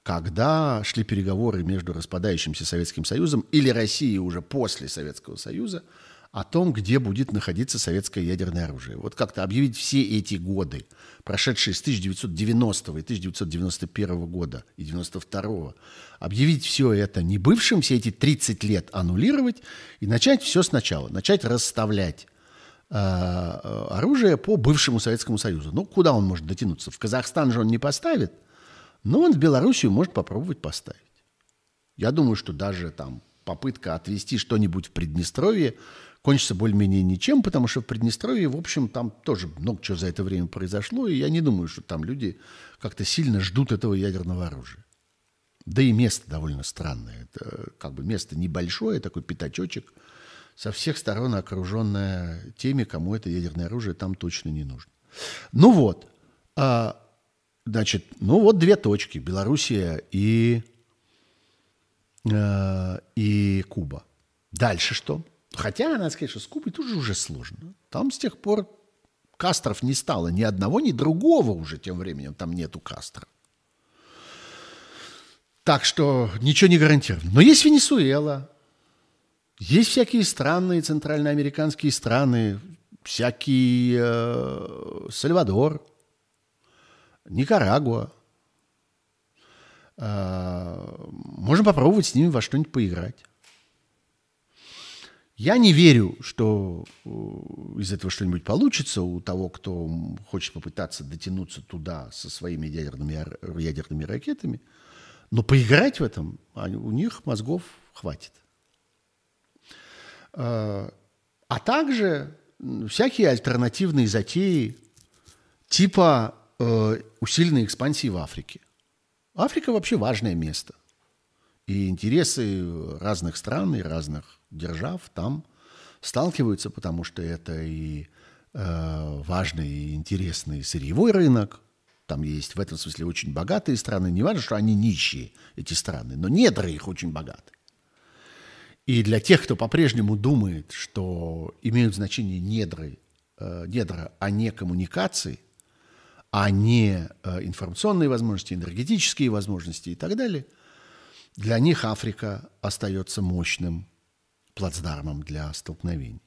когда шли переговоры между распадающимся Советским Союзом или Россией уже после Советского Союза о том, где будет находиться советское ядерное оружие. Вот как-то объявить все эти годы, прошедшие с 1990 и 1991 года и 92 объявить все это не бывшим, все эти 30 лет аннулировать и начать все сначала, начать расставлять оружие по бывшему Советскому Союзу. Ну, куда он может дотянуться? В Казахстан же он не поставит, но он в Белоруссию может попробовать поставить. Я думаю, что даже там попытка отвести что-нибудь в Приднестровье кончится более-менее ничем, потому что в Приднестровье, в общем, там тоже много чего за это время произошло, и я не думаю, что там люди как-то сильно ждут этого ядерного оружия. Да и место довольно странное. Это как бы место небольшое, такой пятачочек, со всех сторон окруженное теми, кому это ядерное оружие там точно не нужно. Ну вот, а, значит, ну вот две точки, Белоруссия и, э, и Куба. Дальше что? Хотя, надо сказать, что с Кубой тоже уже сложно. Там с тех пор Кастров не стало ни одного, ни другого уже тем временем. Там нету Кастро. Так что ничего не гарантировано. Но есть Венесуэла, есть всякие странные центральноамериканские страны, всякий э, Сальвадор, Никарагуа. Э, можно попробовать с ними во что-нибудь поиграть. Я не верю, что э, из этого что-нибудь получится у того, кто хочет попытаться дотянуться туда со своими ядерными, ядерными ракетами. Но поиграть в этом у них мозгов хватит. А, также всякие альтернативные затеи типа э, усиленной экспансии в Африке. Африка вообще важное место. И интересы разных стран и разных держав там сталкиваются, потому что это и э, важный и интересный сырьевой рынок. Там есть в этом смысле очень богатые страны. Не важно, что они нищие, эти страны, но недры их очень богаты. И для тех, кто по-прежнему думает, что имеют значение недры, э, недра, а не коммуникации, а не э, информационные возможности, энергетические возможности и так далее, для них Африка остается мощным плацдармом для столкновений.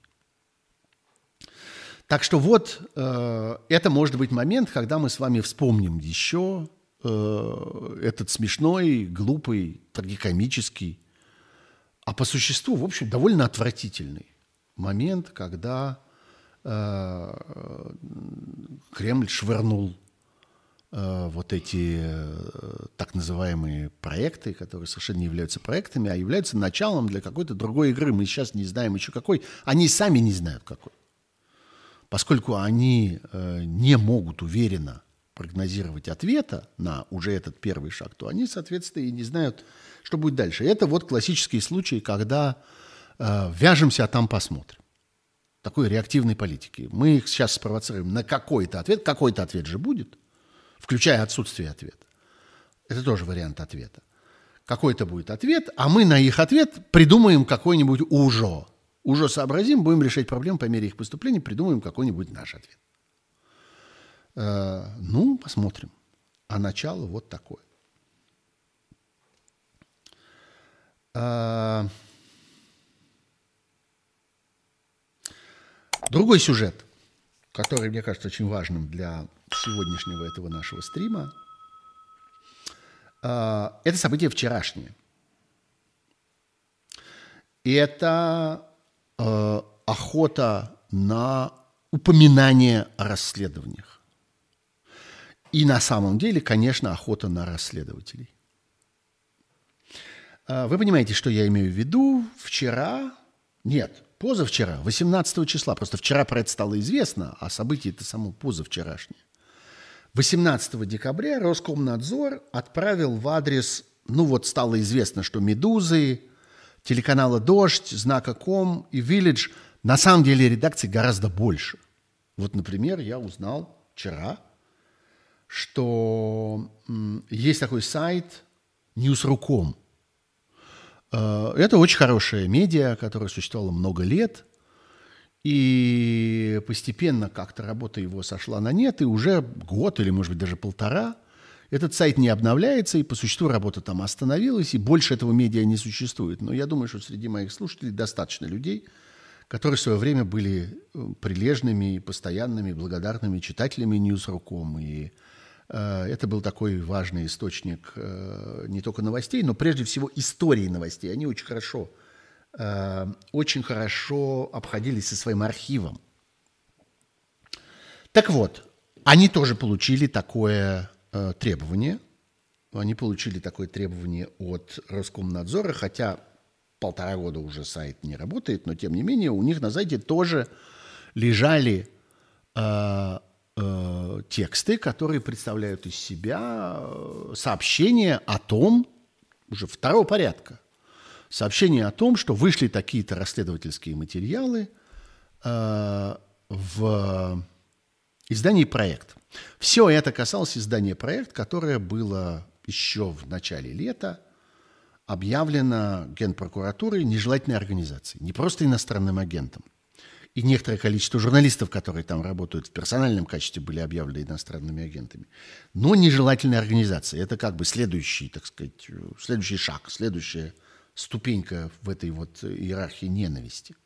Так что вот э, это может быть момент, когда мы с вами вспомним еще э, этот смешной, глупый, трагикомический, а по существу, в общем, довольно отвратительный момент, когда э, Кремль швырнул Э, вот эти э, так называемые проекты, которые совершенно не являются проектами, а являются началом для какой-то другой игры. Мы сейчас не знаем еще какой. Они сами не знают какой. Поскольку они э, не могут уверенно прогнозировать ответа на уже этот первый шаг, то они, соответственно, и не знают, что будет дальше. Это вот классический случай, когда э, вяжемся, а там посмотрим. Такой реактивной политики. Мы их сейчас спровоцируем на какой-то ответ. Какой-то ответ же будет – включая отсутствие ответа. Это тоже вариант ответа. Какой-то будет ответ, а мы на их ответ придумаем какой-нибудь уже. Уже сообразим, будем решать проблемы по мере их поступления, придумаем какой-нибудь наш ответ. Э, ну, посмотрим. А начало вот такое. Э, другой сюжет, который, мне кажется, очень важным для сегодняшнего этого нашего стрима, а, это событие вчерашнее. Это э, охота на упоминание о расследованиях. И на самом деле, конечно, охота на расследователей. А, вы понимаете, что я имею в виду? Вчера, нет, позавчера, 18 числа, просто вчера про это стало известно, а событие это само позавчерашнее. 18 декабря Роскомнадзор отправил в адрес, ну вот стало известно, что «Медузы», телеканала «Дождь», «Знака Ком» и «Village» на самом деле редакций гораздо больше. Вот, например, я узнал вчера, что есть такой сайт Newsru.com. Э, это очень хорошая медиа, которая существовала много лет. И постепенно как-то работа его сошла на нет, и уже год или, может быть, даже полтора этот сайт не обновляется, и по существу работа там остановилась, и больше этого медиа не существует. Но я думаю, что среди моих слушателей достаточно людей, которые в свое время были э, прилежными, постоянными, благодарными читателями Ньюсруком. И это был такой важный источник э, не только новостей, но прежде всего истории новостей. Они очень хорошо Э, очень хорошо обходились со своим архивом. Так вот, они тоже получили такое э, требование. Они получили такое требование от Роскомнадзора, хотя полтора года уже сайт не работает, но тем не менее у них на сайте тоже лежали э, э, тексты, которые представляют из себя э, сообщения о том, уже второго порядка, сообщение о том, что вышли такие-то расследовательские материалы э, в издании «Проект». Все это касалось издания «Проект», которое было еще в начале лета объявлено Генпрокуратурой нежелательной организацией, не просто иностранным агентом. И некоторое количество журналистов, которые там работают в персональном качестве, были объявлены иностранными агентами. Но нежелательной организацией. Это как бы следующий, так сказать, следующий шаг, следующее ступенька в этой вот иерархии ненависти.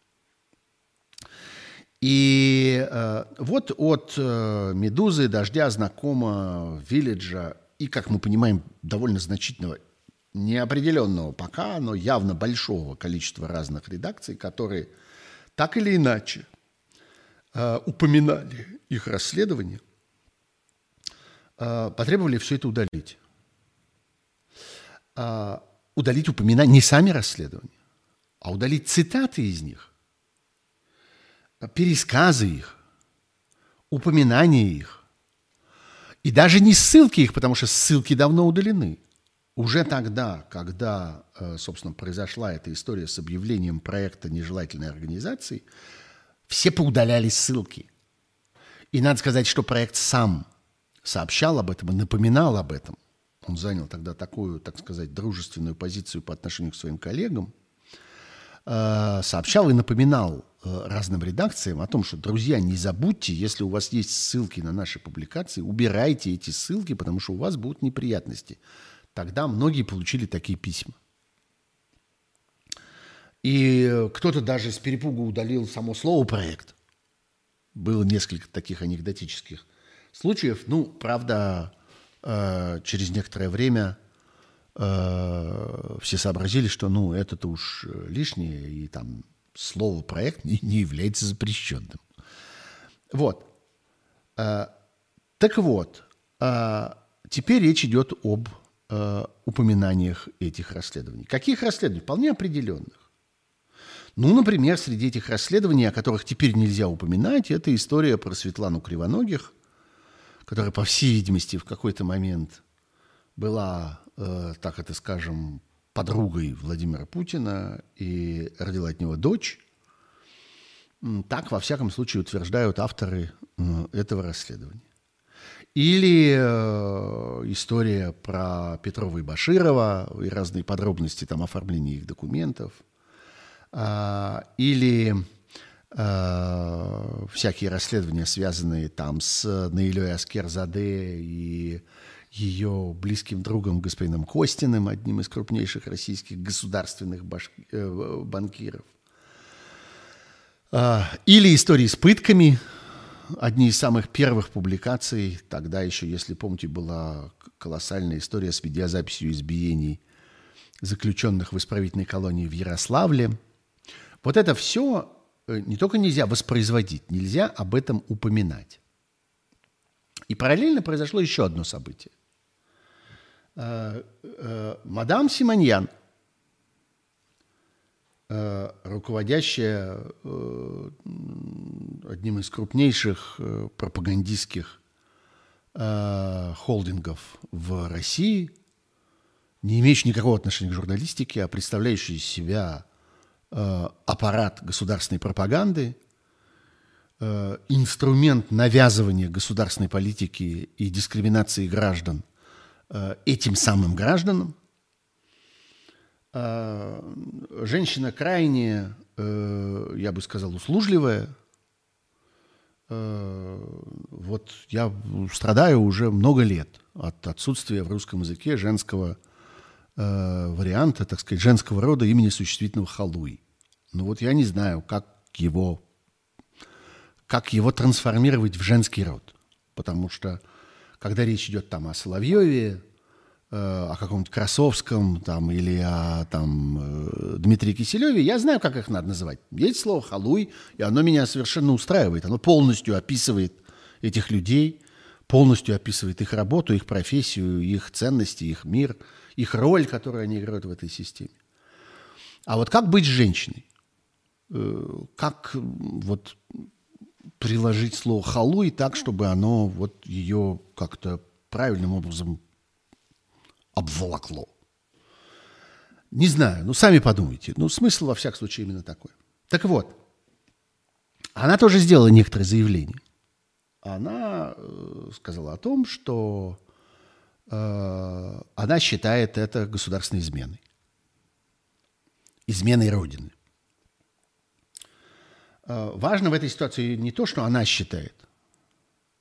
И э, вот от э, «Медузы», «Дождя», «Знакома», «Вилледжа» и, как мы понимаем, довольно значительного, неопределенного пока, но явно большого количества разных редакций, которые так или иначе э, упоминали их расследование, э, потребовали все это удалить. А, удалить упоминания, не сами расследования, а удалить цитаты из них, пересказы их, упоминания их. И даже не ссылки их, потому что ссылки давно удалены. Уже тогда, когда, э, собственно, произошла эта история с объявлением проекта нежелательной организации, все поудаляли ссылки. И надо сказать, что проект сам сообщал об этом и напоминал об этом – он занял тогда такую, так сказать, дружественную позицию по отношению к своим коллегам, э, сообщал и напоминал э, разным редакциям о том, что, друзья, не забудьте, если у вас есть ссылки на наши публикации, убирайте эти ссылки, потому что у вас будут неприятности. Тогда многие получили такие письма. И кто-то даже с перепугу удалил само слово «проект». Было несколько таких анекдотических случаев. Ну, правда, Э, через некоторое время э, все сообразили, что ну это-то уж лишнее, и там слово проект не, не является запрещенным. Вот. Э, так вот, теперь речь идет об упоминаниях этих расследований. Каких расследований? Вполне определенных. Ну, например, среди этих расследований, о которых теперь нельзя упоминать, это история про Светлану Кривоногих, которая, по всей видимости, в какой-то момент была, э, так это скажем, подругой Владимира Путина и родила от него дочь. Так, во всяком случае, утверждают авторы э, этого расследования. Или э, история про Петрова и Баширова и разные подробности там оформления их документов. Э, или Э, всякие расследования, связанные там с Наилей Аскерзаде и ее близким другом господином Костиным, одним из крупнейших российских государственных баш... э, банкиров. Э, или истории с пытками, одни из самых первых публикаций, тогда еще, если помните, была колоссальная история с видеозаписью избиений заключенных в исправительной колонии в Ярославле. Вот это все Э, не только нельзя воспроизводить, нельзя об этом упоминать. И параллельно произошло еще одно событие. Э, э, мадам Симоньян, руководящая одним из крупнейших пропагандистских холдингов в России, не имеющий никакого отношения к журналистике, а представляющий из себя Э, аппарат государственной пропаганды, э, инструмент навязывания государственной политики и дискриминации граждан э, этим самым гражданам. Женщина крайне, я бы сказал, услужливая, э, вот я страдаю уже много лет от отсутствия в русском языке женского э, варианта, так сказать, женского рода имени существительного халуй. Ну вот я не знаю, как его, как его трансформировать в женский род. Потому что, когда речь идет там о Соловьеве, э, о каком-то Красовском там, или о там, э, Дмитрии Киселеве, я знаю, как их надо называть. Есть слово «халуй», и оно меня совершенно устраивает. Оно полностью описывает этих людей, полностью описывает их работу, их профессию, их ценности, их мир, их роль, которую они играют в этой системе. А вот как быть женщиной? Э, как вот приложить слово «халуй» так, чтобы оно вот ее как-то правильным образом обволокло. Не знаю, ну сами подумайте. Ну смысл во всяком случае именно такой. Так вот, она тоже сделала некоторые заявления. Она э, сказала о том, что э, она считает это государственной изменой. Изменой Родины. Э, важно в этой ситуации не то, что она считает,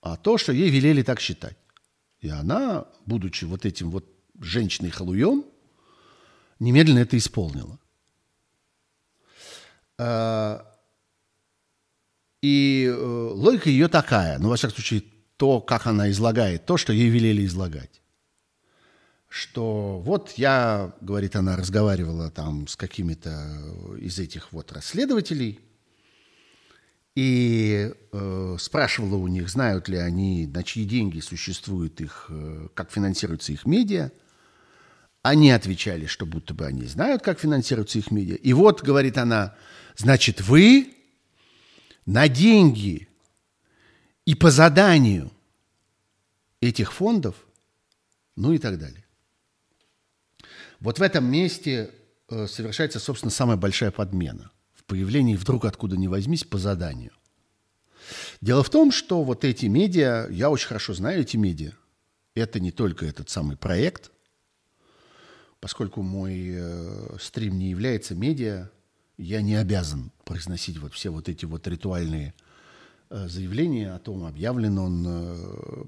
а то, что ей велели так считать. И она, будучи вот этим вот женщиной-халуем, немедленно это исполнила. Э, и э, логика ее такая, ну, во всяком случае, то, как она излагает, то, что ей велели излагать. Что вот я, говорит она, разговаривала там с какими-то из этих вот расследователей – и э, спрашивала у них, знают ли они, на чьи деньги существует их, э, как финансируются их медиа. Они отвечали, что будто бы они знают, как финансируются их медиа. И вот, говорит она, значит, вы на деньги и по заданию этих фондов, ну и так далее. Вот в этом месте э, совершается, собственно, самая большая подмена – появлении вдруг откуда ни возьмись по заданию. Дело в том, что вот эти медиа, я очень хорошо знаю эти медиа. Это не только этот самый проект, поскольку мой э, стрим не является медиа, я не обязан произносить вот все вот эти вот ритуальные э, заявления о том, объявлен он э,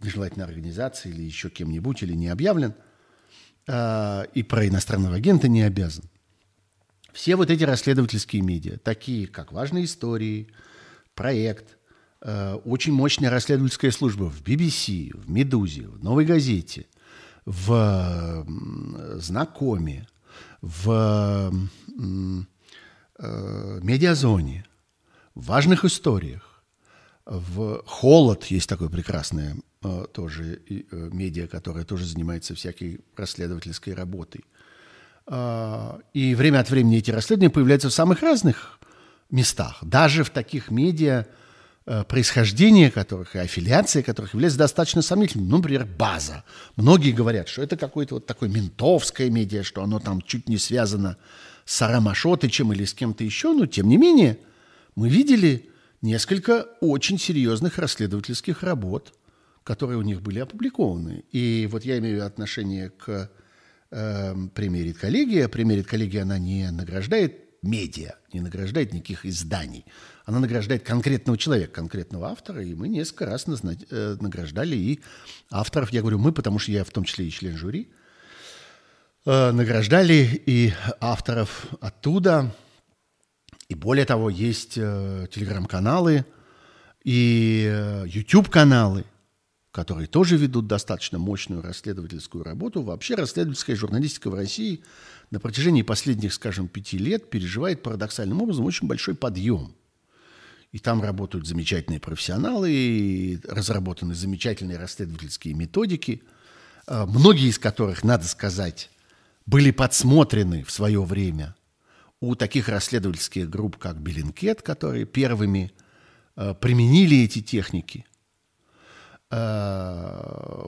нежелательной организацией или еще кем-нибудь, или не объявлен. Э, и про иностранного агента не обязан. Все вот эти расследовательские медиа, такие как «Важные истории», «Проект», э, очень мощная расследовательская служба в BBC, в «Медузе», в «Новой газете», в «Знакоме», в э, «Медиазоне», в «Важных историях», в «Холод» есть такое прекрасное э, тоже медиа, которое тоже занимается всякой расследовательской работой – а, и время от времени эти расследования появляются в самых разных местах, даже в таких медиа, э, происхождение которых и аффилиация которых является достаточно сомнительным. Ну, например, база. Многие говорят, что это какое-то вот такое ментовское медиа, что оно там чуть не связано с Арам Ашотычем или с кем-то еще, но тем не менее мы видели несколько очень серьезных расследовательских работ, которые у них были опубликованы. И вот я имею отношение к э, премия Редколлегия. Премия Редколлегия, она не награждает медиа, не награждает никаких изданий. Она награждает конкретного человека, конкретного автора, и мы несколько раз э, награждали и авторов. Я говорю мы, потому что я в том числе и член жюри. Э, награждали и авторов оттуда. И более того, есть э, телеграм-каналы и YouTube-каналы – которые тоже ведут достаточно мощную расследовательскую работу. Вообще расследовательская журналистика в России на протяжении последних, скажем, пяти лет переживает парадоксальным образом очень большой подъем. И там работают замечательные профессионалы, и разработаны замечательные расследовательские методики, а, многие из которых, надо сказать, были подсмотрены в свое время у таких расследовательских групп, как Bellingcat, которые первыми а, применили эти техники – Э,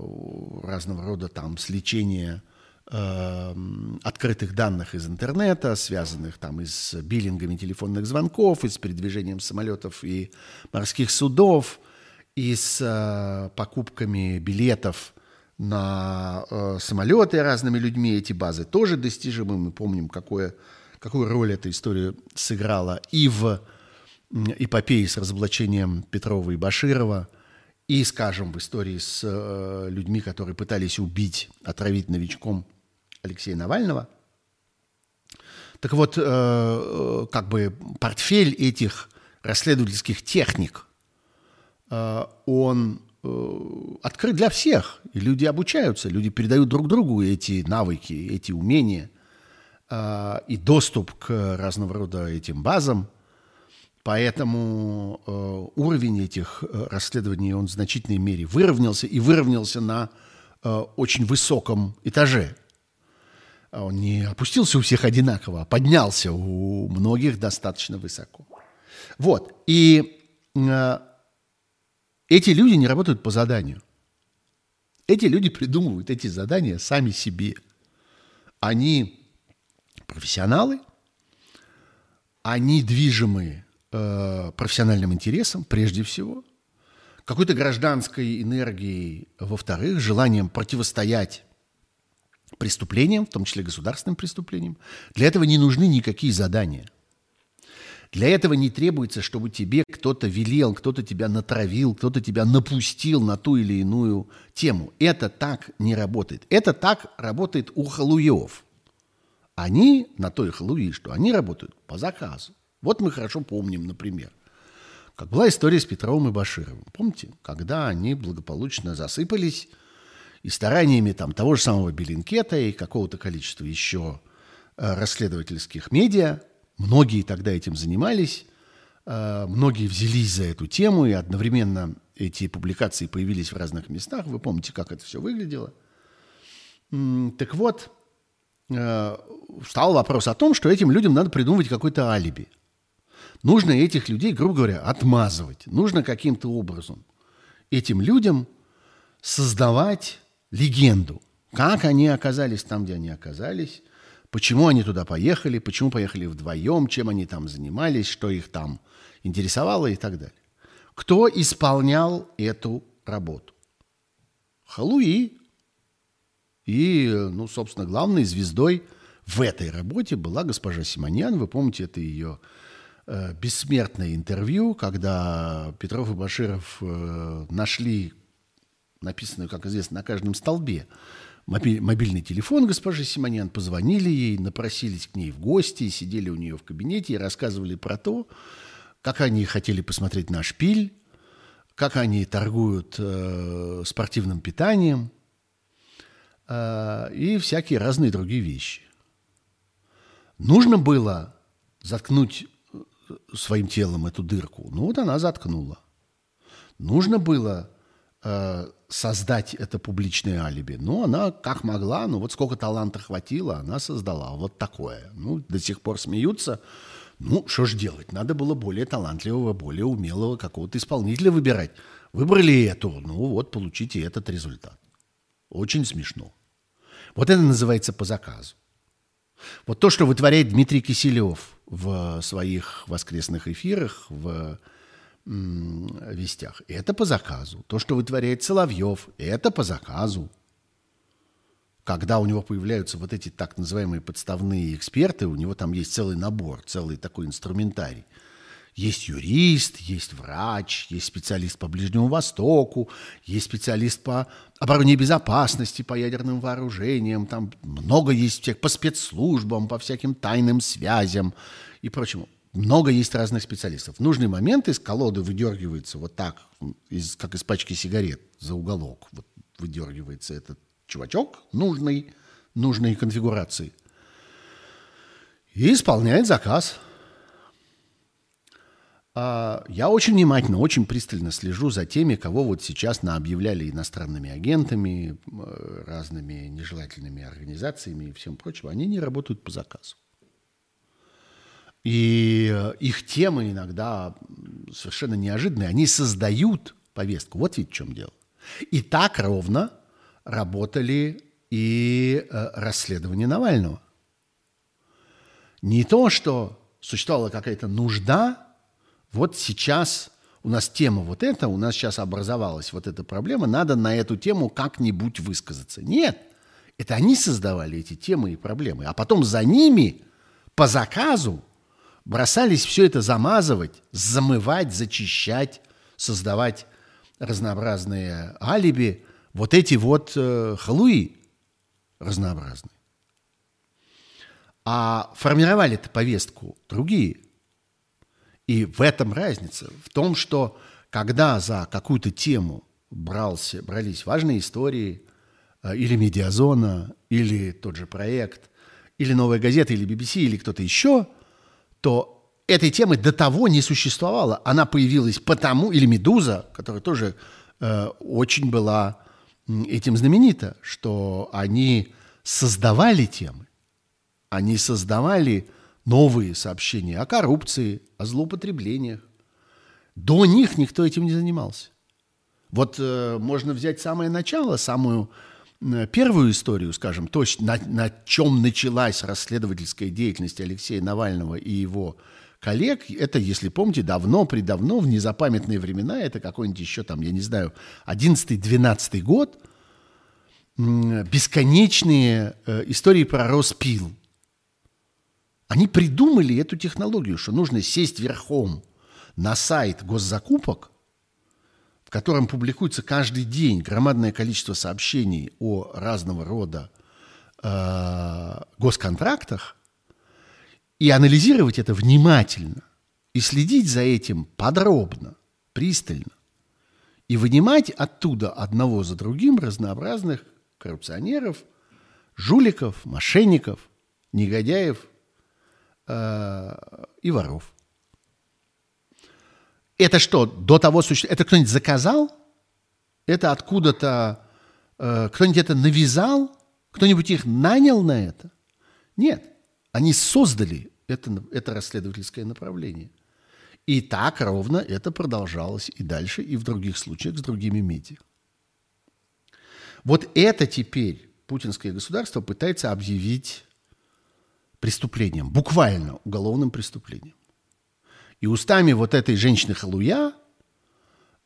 разного рода там сличения э, открытых данных из интернета, связанных там и с биллингами телефонных звонков, и с передвижением самолетов и морских судов, и с э, покупками билетов на э, самолеты разными людьми. Эти базы тоже достижимы. Мы помним, какое, какую роль эта история сыграла и в эпопеи с разоблачением Петрова и Баширова, и, скажем, в истории с э, людьми, которые пытались убить, отравить новичком Алексея Навального. Так вот, э, э как бы портфель этих расследовательских техник, э, он открыт для всех. И люди обучаются, люди передают друг другу эти навыки, эти умения и доступ к разного рода этим базам. Поэтому уровень этих расследований, он в значительной мере выровнялся и выровнялся на очень высоком этаже. Он не опустился у всех одинаково, а поднялся у многих достаточно высоко. Вот. И э, эти люди не работают по заданию. Эти люди придумывают эти задания сами себе. Они профессионалы, они движимые э, профессиональным интересом, прежде всего, какой-то гражданской энергией, во-вторых, желанием противостоять преступлениям, в том числе государственным преступлениям. Для этого не нужны никакие задания. Для этого не требуется, чтобы тебе кто-то велел, кто-то тебя натравил, кто-то тебя напустил на ту или иную тему. Это так не работает. Это так работает у халуев. Они на той халуи, что они работают по заказу. Вот мы хорошо помним, например, как была история с Петровым и Башировым. Помните, когда они благополучно засыпались и стараниями там, того же самого Белинкета и какого-то количества еще э, расследовательских медиа, многие тогда этим занимались, э, многие взялись за эту тему, и одновременно эти публикации появились в разных местах. Вы помните, как это все выглядело. Так вот, э, стал вопрос о том, что этим людям надо придумывать какое-то алиби – Нужно этих людей, грубо говоря, отмазывать. Нужно каким-то образом этим людям создавать легенду. Как они оказались там, где они оказались, почему они туда поехали, почему поехали вдвоем, чем они там занимались, что их там интересовало и так далее. Кто исполнял эту работу? Халуи. И, ну, собственно, главной звездой в этой работе была госпожа Симоньян. Вы помните, это ее Э, бессмертное интервью, когда Петров и Баширов э, нашли написанную, как известно, на каждом столбе мобильный телефон госпожи Симонян, позвонили ей, напросились к ней в гости, сидели у нее в кабинете и рассказывали про то, как они хотели посмотреть на шпиль, как они торгуют э, спортивным питанием э, и всякие разные другие вещи. Нужно было заткнуть своим телом эту дырку. Ну вот она заткнула. Нужно было э, создать это публичное алиби. Ну, она как могла, ну вот сколько таланта хватило, она создала вот такое. Ну, до сих пор смеются. Ну, что ж делать? Надо было более талантливого, более умелого какого-то исполнителя выбирать. Выбрали эту, ну вот, получите этот результат. Очень смешно. Вот это называется по заказу. Вот то, что вытворяет Дмитрий Киселев в своих воскресных эфирах, в вестях, это по заказу. То, что вытворяет Соловьев, это по заказу. Когда у него появляются вот эти так называемые подставные эксперты, у него там есть целый набор, целый такой инструментарий – есть юрист, есть врач, есть специалист по Ближнему Востоку, есть специалист по обороне безопасности, по ядерным вооружениям, там много есть всех, по спецслужбам, по всяким тайным связям и прочему. Много есть разных специалистов. В нужный момент из колоды выдергивается вот так, из, как из пачки сигарет за уголок, вот выдергивается этот чувачок нужной, нужной конфигурации и исполняет заказ – а, я очень внимательно, очень пристально слежу за теми, кого вот сейчас наобъявляли иностранными агентами, э, разными нежелательными организациями и всем прочим. Они не работают по заказу. И э, их темы иногда совершенно неожиданные. Они создают повестку. Вот ведь в чем дело. И так ровно работали и э, расследования Навального. Не то, что существовала какая-то нужда вот сейчас у нас тема вот эта, у нас сейчас образовалась вот эта проблема, надо на эту тему как-нибудь высказаться. Нет, это они создавали эти темы и проблемы, а потом за ними по заказу бросались все это замазывать, замывать, зачищать, создавать разнообразные алиби, вот эти вот э, халуи разнообразные. А формировали эту повестку другие. И в этом разница. В том, что когда за какую-то тему брался, брались важные истории, э, или «Медиазона», или тот же проект, или «Новая газета», или BBC, или кто-то еще, то этой темы до того не существовало. Она появилась потому, или «Медуза», которая тоже э, очень была этим знаменита, что они создавали темы, они создавали новые сообщения о коррупции, о злоупотреблениях. До них никто этим не занимался. Вот э, можно взять самое начало, самую первую историю, скажем, то, на, на чем началась расследовательская деятельность Алексея Навального и его коллег. Это, если помните, давно, предавно, в незапамятные времена, это какой-нибудь еще там, я не знаю, 11-12 год, бесконечные э, истории про Роспил. Они придумали эту технологию, что нужно сесть верхом на сайт госзакупок, в котором публикуется каждый день громадное количество сообщений о разного рода э, госконтрактах, и анализировать это внимательно, и следить за этим подробно, пристально, и вынимать оттуда одного за другим разнообразных коррупционеров, жуликов, мошенников, негодяев э, и воров. Это что, до того существовало? Это кто-нибудь заказал? Это откуда-то э, кто-нибудь это навязал? Кто-нибудь их нанял на это? Нет. Они создали это, это расследовательское направление. И так ровно это продолжалось и дальше, и в других случаях с другими медиа. Вот это теперь путинское государство пытается объявить преступлением, буквально уголовным преступлением. И устами вот этой женщины Халуя,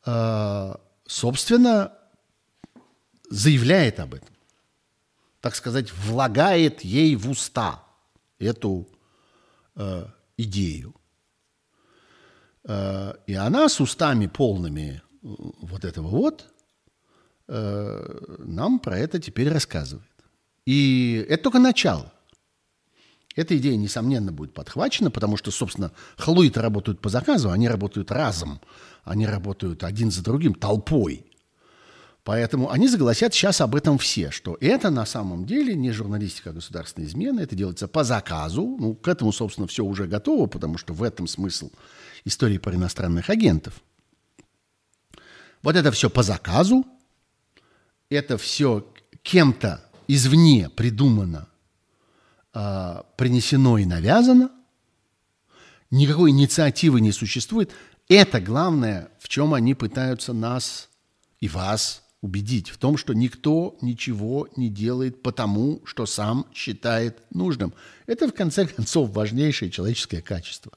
э, собственно, заявляет об этом. Так сказать, влагает ей в уста эту э, идею. Э, и она с устами полными вот этого вот нам про это теперь рассказывает. И это только начало. Эта идея, несомненно, будет подхвачена, потому что, собственно, халуиты работают по заказу, они работают разом, они работают один за другим, толпой. Поэтому они загласят сейчас об этом все, что это на самом деле не журналистика, а государственная измена, это делается по заказу. Ну, к этому, собственно, все уже готово, потому что в этом смысл истории про иностранных агентов. Вот это все по заказу, это все кем-то извне придумано, э, принесено и навязано, никакой инициативы не существует. Это главное, в чем они пытаются нас и вас убедить, в том, что никто ничего не делает потому, что сам считает нужным. Это, в конце концов, важнейшее человеческое качество.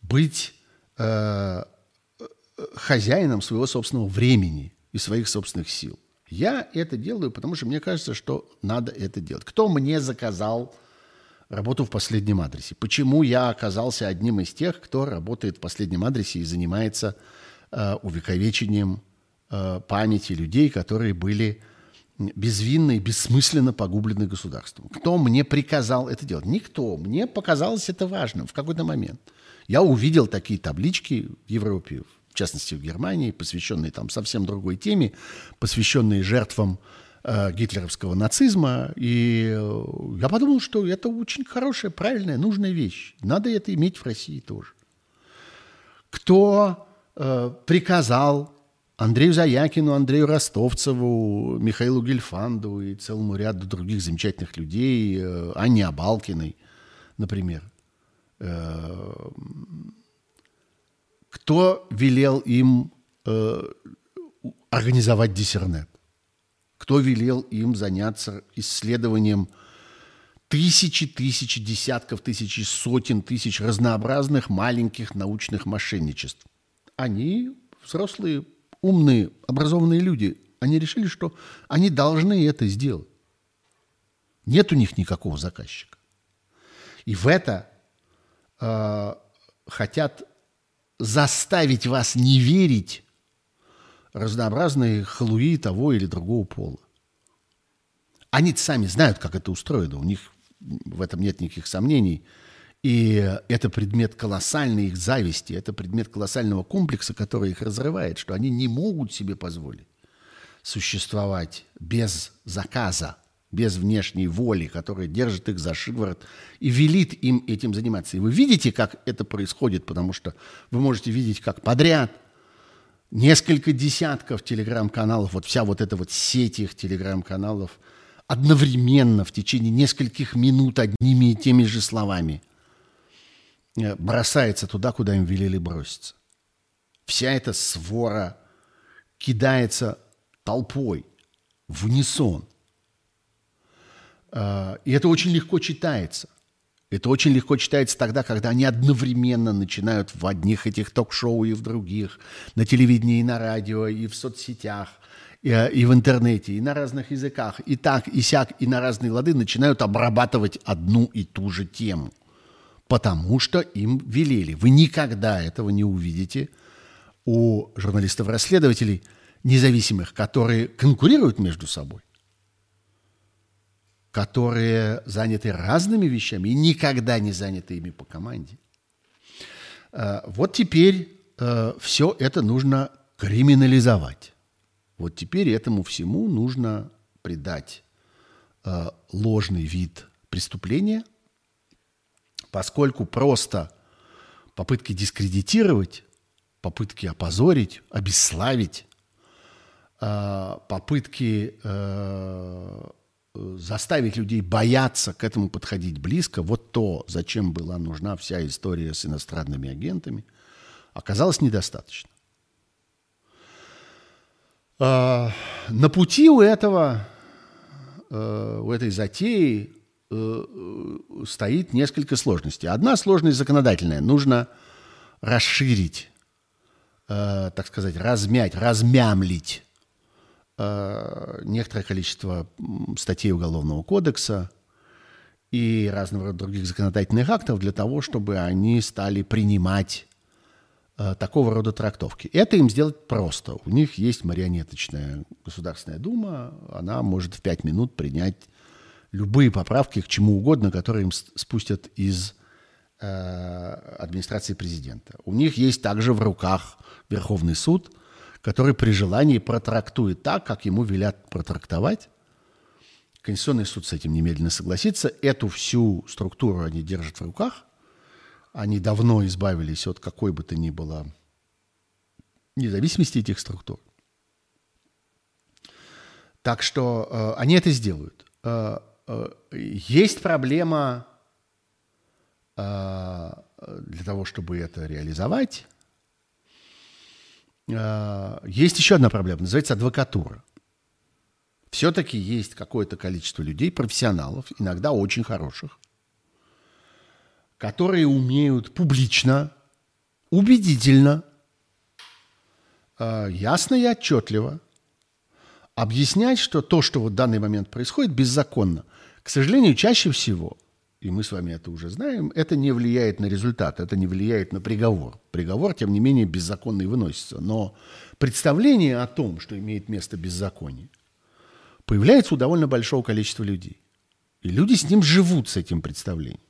Быть э, хозяином своего собственного времени и своих собственных сил. Я это делаю, потому что мне кажется, что надо это делать. Кто мне заказал работу в последнем адресе? Почему я оказался одним из тех, кто работает в последнем адресе и занимается э, увековечением э, памяти людей, которые были безвинно и бессмысленно погублены государством? Кто мне приказал это делать? Никто. Мне показалось это важным в какой-то момент. Я увидел такие таблички в Европе, в частности в Германии, посвященные там совсем другой теме, посвященные жертвам э, гитлеровского нацизма. И э, я подумал, что это очень хорошая, правильная, нужная вещь. Надо это иметь в России тоже. Кто э, приказал Андрею Заякину, Андрею Ростовцеву, Михаилу Гельфанду и целому ряду других замечательных людей, э, Анне Абалкиной, например, э, кто велел им э, организовать диссернет? Кто велел им заняться исследованием тысячи, тысячи, десятков тысяч, сотен тысяч разнообразных маленьких научных мошенничеств? Они взрослые, умные, образованные люди. Они решили, что они должны это сделать. Нет у них никакого заказчика. И в это э, хотят заставить вас не верить разнообразные халуи того или другого пола. Они сами знают, как это устроено, у них в этом нет никаких сомнений. И это предмет колоссальной их зависти, это предмет колоссального комплекса, который их разрывает, что они не могут себе позволить существовать без заказа, без внешней воли, которая держит их за шиворот и велит им этим заниматься. И вы видите, как это происходит, потому что вы можете видеть, как подряд несколько десятков телеграм-каналов, вот вся вот эта вот сеть их телеграм-каналов одновременно в течение нескольких минут одними и теми же словами э, бросается туда, куда им велели броситься. Вся эта свора кидается толпой в унисон – и это очень легко читается. Это очень легко читается тогда, когда они одновременно начинают в одних этих ток-шоу и в других, на телевидении, и на радио, и в соцсетях, и, и в интернете, и на разных языках, и так, и сяк, и на разные лады начинают обрабатывать одну и ту же тему. Потому что им велели. Вы никогда этого не увидите у журналистов-расследователей независимых, которые конкурируют между собой которые заняты разными вещами и никогда не заняты ими по команде. Э, вот теперь э, все это нужно криминализовать. Вот теперь этому всему нужно придать э, ложный вид преступления, поскольку просто попытки дискредитировать, попытки опозорить, обесславить, попытки заставить людей бояться к этому подходить близко, вот то, зачем была нужна вся история с иностранными агентами, оказалось недостаточно. А, на пути у этого, э, у этой затеи э, стоит несколько сложностей. Одна сложность законодательная. Нужно расширить, э, так сказать, размять, размямлить Э, некоторое количество статей Уголовного кодекса и разного рода других законодательных актов для того, чтобы они стали принимать э, такого рода трактовки. Это им сделать просто. У них есть марионеточная Государственная Дума, она может в пять минут принять любые поправки к чему угодно, которые им спустят из э, администрации президента. У них есть также в руках Верховный суд – который при желании протрактует так, как ему велят протрактовать. Конституционный суд с этим немедленно согласится. Эту всю структуру они держат в руках. Они давно избавились от какой бы то ни было независимости этих структур. Так что э, они это сделают. Э, э, есть проблема э, для того, чтобы это реализовать. А, есть еще одна проблема, называется адвокатура. Все-таки есть какое-то количество людей, профессионалов, иногда очень хороших, которые умеют публично, убедительно, а, ясно и отчетливо объяснять, что то, что вот в данный момент происходит, беззаконно. К сожалению, чаще всего – и мы с вами это уже знаем, это не влияет на результат, это не влияет на приговор. Приговор, тем не менее, беззаконный выносится. Но представление о том, что имеет место беззаконие, появляется у довольно большого количества людей. И люди с ним живут, с этим представлением.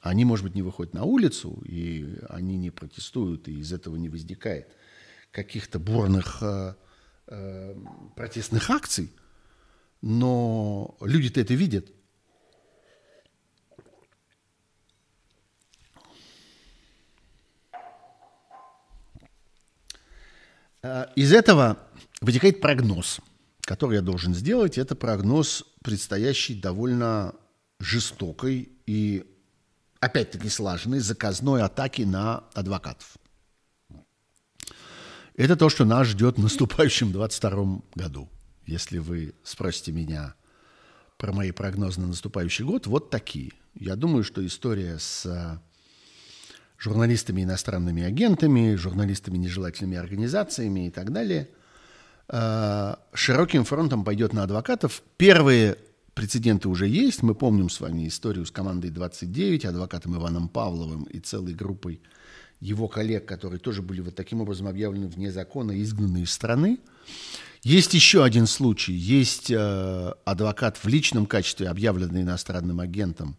Они, может быть, не выходят на улицу, и они не протестуют, и из этого не возникает каких-то бурных э, э, протестных акций, но люди-то это видят – из этого вытекает прогноз, который я должен сделать. Это прогноз, предстоящий довольно жестокой и, опять-таки, слаженной заказной атаки на адвокатов. Это то, что нас ждет в наступающем 22 году. Если вы спросите меня про мои прогнозы на наступающий год, вот такие. Я думаю, что история с журналистами, иностранными агентами, журналистами, нежелательными организациями и так далее, э, широким фронтом пойдет на адвокатов. Первые прецеденты уже есть. Мы помним с вами историю с командой 29, адвокатом Иваном Павловым и целой группой его коллег, которые тоже были вот таким образом объявлены вне закона, изгнаны из страны. Есть еще один случай. Есть э, адвокат в личном качестве, объявленный иностранным агентом.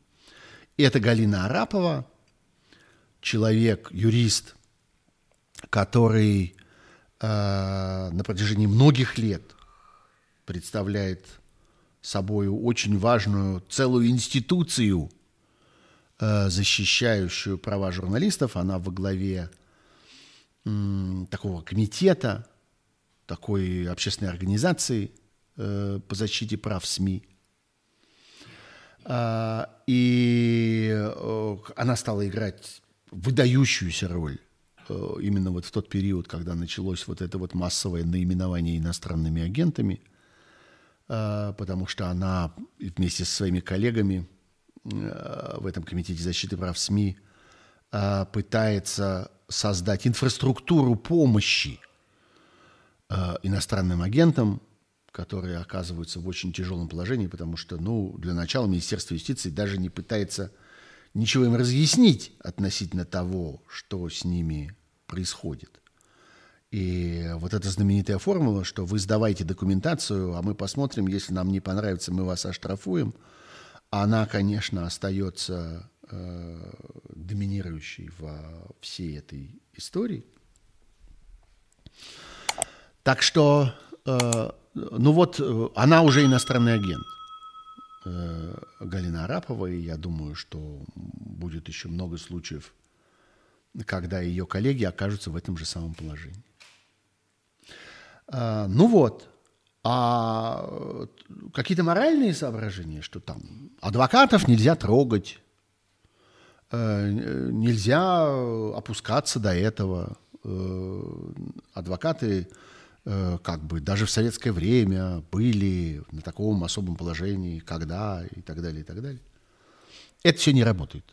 Это Галина Арапова, человек, юрист, который э, на протяжении многих лет представляет собой очень важную целую институцию, э, защищающую права журналистов. Она во главе э, такого комитета, такой общественной организации э, по защите прав СМИ. Э, и э, она стала играть выдающуюся роль э, именно вот в тот период, когда началось вот это вот массовое наименование иностранными агентами, э, потому что она вместе со своими коллегами э, в этом комитете защиты прав СМИ пытается создать инфраструктуру помощи иностранным агентам, которые оказываются в очень тяжелом положении, потому что, ну, для начала Министерство юстиции даже не пытается ничего им разъяснить относительно того, что с ними происходит. И вот эта знаменитая формула, что вы сдавайте документацию, а мы посмотрим, если нам не понравится, мы вас оштрафуем, она, конечно, остается э, доминирующей во всей этой истории. Так что, э, ну вот, э, она уже иностранный агент – Э, Галина Арапова, и я думаю, что будет еще много случаев, когда ее коллеги окажутся в этом же самом положении. А, ну вот, а какие-то моральные соображения, что там адвокатов нельзя трогать, э, нельзя опускаться до этого, э, адвокаты Э, как бы даже в советское время были на таком особом положении, когда и так далее, и так далее. Это все не работает.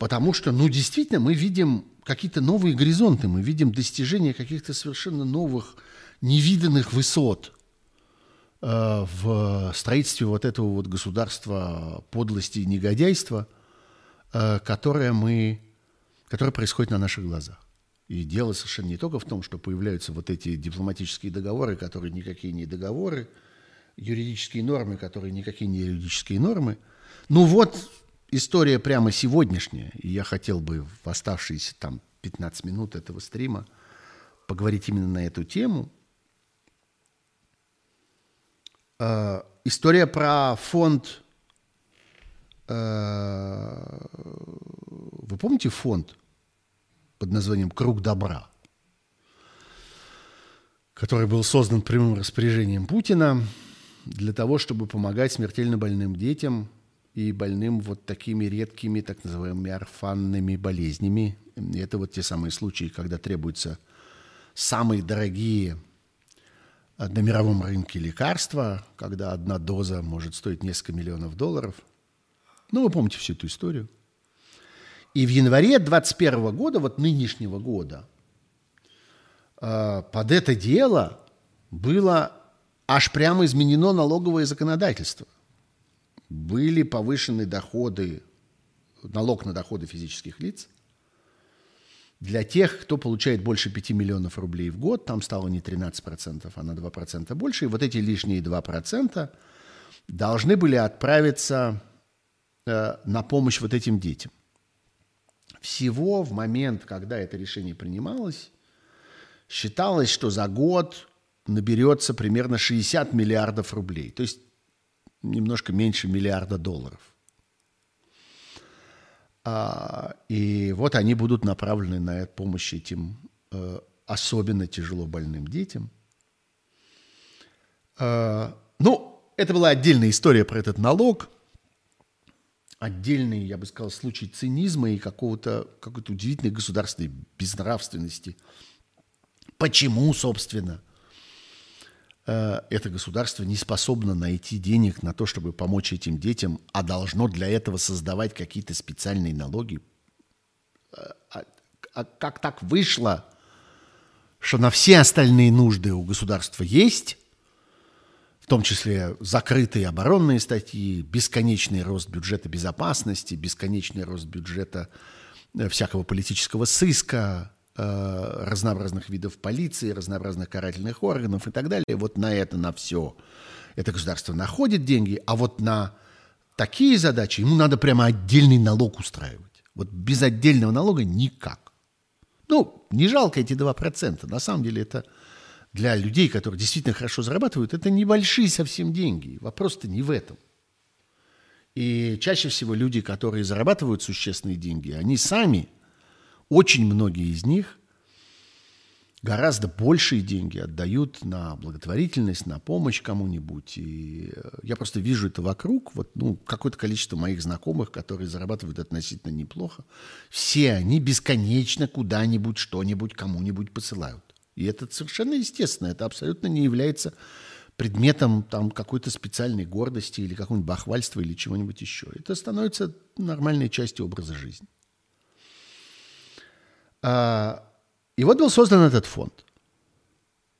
Потому что, ну, действительно, мы видим какие-то новые горизонты, мы видим достижение каких-то совершенно новых, невиданных высот э, в строительстве вот этого вот государства подлости и негодяйства, э, которое мы, которое происходит на наших глазах. И дело совершенно не только в том, что появляются вот эти дипломатические договоры, которые никакие не договоры, юридические нормы, которые никакие не юридические нормы. Ну вот история прямо сегодняшняя, и я хотел бы в оставшиеся там 15 минут этого стрима поговорить именно на эту тему. Э, история про фонд... Э, вы помните фонд под названием «Круг добра», который был создан прямым распоряжением Путина для того, чтобы помогать смертельно больным детям и больным вот такими редкими, так называемыми орфанными болезнями. И это вот те самые случаи, когда требуются самые дорогие на мировом рынке лекарства, когда одна доза может стоить несколько миллионов долларов. Ну, вы помните всю эту историю – и в январе 2021 года, вот нынешнего года, э, под это дело было аж прямо изменено налоговое законодательство. Были повышены доходы, налог на доходы физических лиц. Для тех, кто получает больше 5 миллионов рублей в год, там стало не 13%, а на 2% больше. И вот эти лишние 2% должны были отправиться э, на помощь вот этим детям. Всего в момент, когда это решение принималось, считалось, что за год наберется примерно 60 миллиардов рублей, то есть немножко меньше миллиарда долларов. А, и вот они будут направлены на помощь этим э, особенно тяжело больным детям. А, ну, это была отдельная история про этот налог – отдельный, я бы сказал, случай цинизма и какого-то какой-то удивительной государственной безнравственности. Почему, собственно, э, это государство не способно найти денег на то, чтобы помочь этим детям, а должно для этого создавать какие-то специальные налоги? Э, а, а как так вышло, что на все остальные нужды у государства есть, в том числе закрытые оборонные статьи, бесконечный рост бюджета безопасности, бесконечный рост бюджета э, всякого политического сыска, э, разнообразных видов полиции, разнообразных карательных органов и так далее. Вот на это, на все это государство находит деньги, а вот на такие задачи ему надо прямо отдельный налог устраивать. Вот без отдельного налога никак. Ну, не жалко эти 2%. На самом деле это для людей, которые действительно хорошо зарабатывают, это небольшие совсем деньги. Вопрос-то не в этом. И чаще всего люди, которые зарабатывают существенные деньги, они сами, очень многие из них, гораздо большие деньги отдают на благотворительность, на помощь кому-нибудь. И э, я просто вижу это вокруг. Вот, ну, какое-то количество моих знакомых, которые зарабатывают относительно неплохо, все они бесконечно куда-нибудь, что-нибудь, кому-нибудь посылают. И это совершенно естественно, это абсолютно не является предметом там какой-то специальной гордости или какого-нибудь бахвальства или чего-нибудь еще. Это становится нормальной частью образа жизни. А, и вот был создан этот фонд.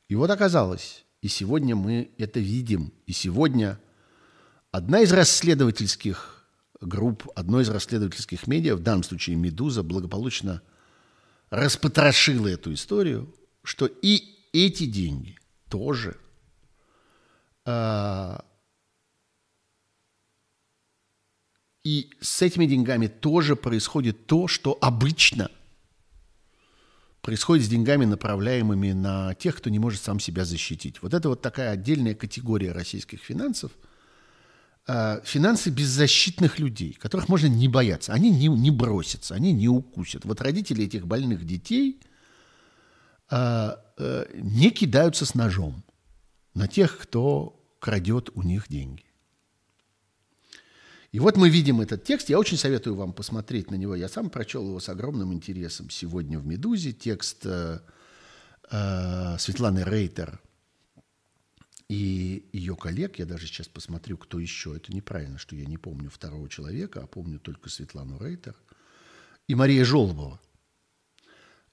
И вот оказалось, и сегодня мы это видим, и сегодня одна из расследовательских групп, одно из расследовательских медиа, в данном случае «Медуза», благополучно распотрошила эту историю, что и эти деньги тоже э, и с этими деньгами тоже происходит то, что обычно происходит с деньгами, направляемыми на тех, кто не может сам себя защитить. Вот это вот такая отдельная категория российских финансов. Э, финансы беззащитных людей, которых можно не бояться. Они не, не бросятся, они не укусят. Вот родители этих больных детей – а, не кидаются с ножом на тех, кто крадет у них деньги. И вот мы видим этот текст. Я очень советую вам посмотреть на него. Я сам прочел его с огромным интересом сегодня в «Медузе». Текст э, э, Светланы Рейтер и ее коллег. Я даже сейчас посмотрю, кто еще. Это неправильно, что я не помню второго человека, а помню только Светлану Рейтер. И Мария Жолобова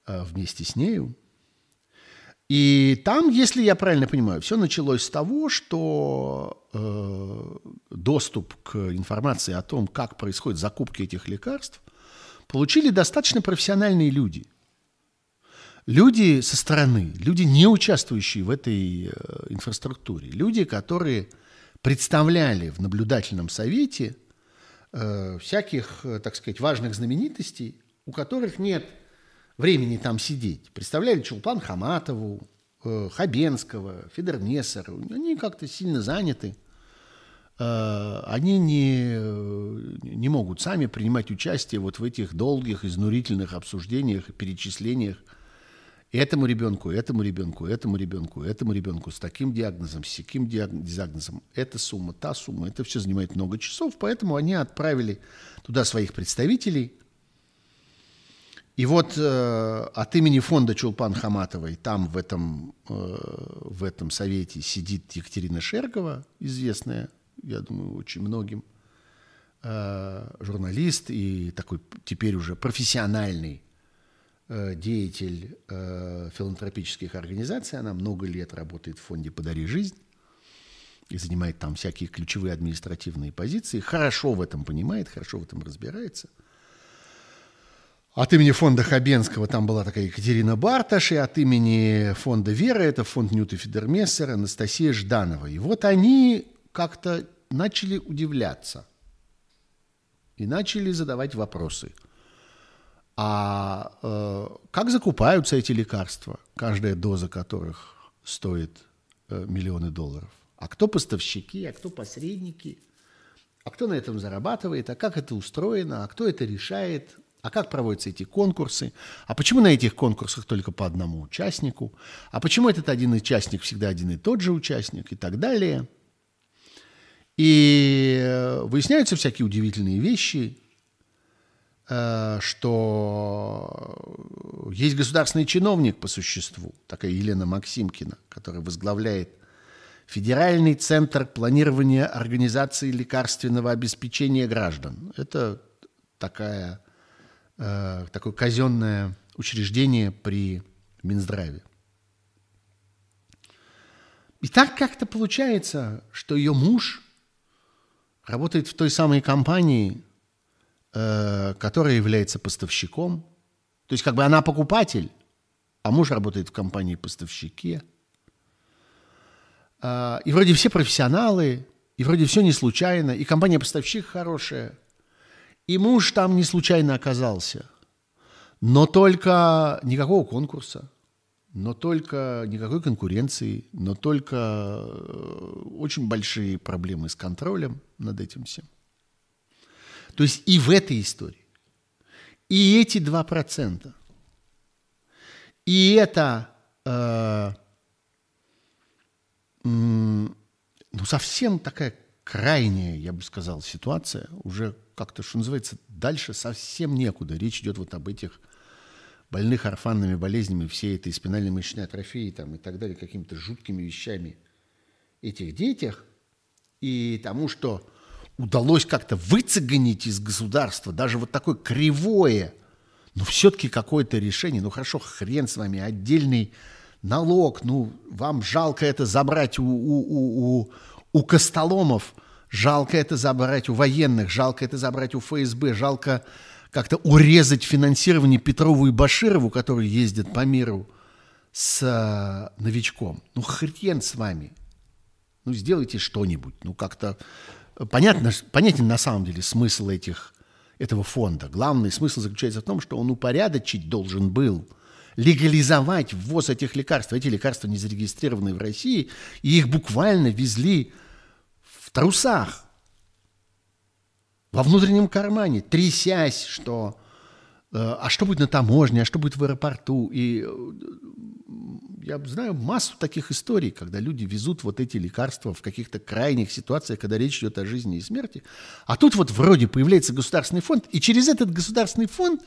э, вместе с нею. И там, если я правильно понимаю, все началось с того, что э, доступ к информации о том, как происходят закупки этих лекарств, получили достаточно профессиональные люди. Люди со стороны, люди, не участвующие в этой э, инфраструктуре, люди, которые представляли в наблюдательном совете э, всяких, э, так сказать, важных знаменитостей, у которых нет времени там сидеть. Представляли Чулпан Хаматову, э, Хабенского, Федермессера. Они как-то сильно заняты. Э, они не, не могут сами принимать участие вот в этих долгих, изнурительных обсуждениях перечислениях этому ребенку, этому ребенку, этому ребенку, этому ребенку с таким диагнозом, с таким диагнозом. Эта сумма, та сумма, это все занимает много часов, поэтому они отправили туда своих представителей – и вот э, от имени фонда Чулпан Хаматовой там в этом, э, в этом совете сидит Екатерина Шергова, известная, я думаю, очень многим, э, журналист и такой теперь уже профессиональный э, деятель э, филантропических организаций. Она много лет работает в фонде «Подари жизнь» и занимает там всякие ключевые административные позиции. Хорошо в этом понимает, хорошо в этом разбирается – от имени фонда Хабенского там была такая Екатерина Барташ, и от имени фонда Вера, это фонд Ньюта Фидермессера, Анастасия Жданова. И вот они как-то начали удивляться и начали задавать вопросы. А э, как закупаются эти лекарства, каждая доза которых стоит э, миллионы долларов? А кто поставщики, а кто посредники? А кто на этом зарабатывает? А как это устроено? А кто это решает? А как проводятся эти конкурсы? А почему на этих конкурсах только по одному участнику? А почему этот один участник всегда один и тот же участник? И так далее. И э, выясняются всякие удивительные вещи, э, что есть государственный чиновник по существу, такая Елена Максимкина, которая возглавляет Федеральный центр планирования организации лекарственного обеспечения граждан. Это такая э, такое казенное учреждение при Минздраве. И так как-то получается, что ее муж работает в той самой компании, э, которая является поставщиком. То есть как бы она покупатель, а муж работает в компании поставщике. Э, и вроде все профессионалы, и вроде все не случайно, и компания-поставщик хорошая, и муж там не случайно оказался. Но только никакого конкурса – но только никакой конкуренции, но только э, очень большие проблемы с контролем над этим всем. То есть и в этой истории, и эти 2%, и это э, ну, совсем такая крайняя, я бы сказал, ситуация, уже как-то, что называется, дальше совсем некуда. Речь идет вот об этих больных орфанными болезнями, всей этой спинальной мышечной атрофией там, и так далее, какими-то жуткими вещами этих детях, и тому, что удалось как-то выцегонить из государства даже вот такое кривое, но все-таки какое-то решение, ну хорошо, хрен с вами, отдельный налог, ну вам жалко это забрать у, у, у, у, у костоломов, жалко это забрать у военных, жалко это забрать у ФСБ, жалко как-то урезать финансирование Петрову и Баширову, которые ездят по миру с э, новичком. Ну, хрен с вами. Ну, сделайте что-нибудь. Ну, как-то понятно, понятен на самом деле смысл этих, этого фонда. Главный смысл заключается в том, что он упорядочить должен был легализовать ввоз этих лекарств. Эти лекарства не зарегистрированы в России, и их буквально везли в трусах во внутреннем кармане, трясясь, что э, а что будет на таможне, а что будет в аэропорту. И э, я знаю массу таких историй, когда люди везут вот эти лекарства в каких-то крайних ситуациях, когда речь идет о жизни и смерти. А тут вот вроде появляется государственный фонд, и через этот государственный фонд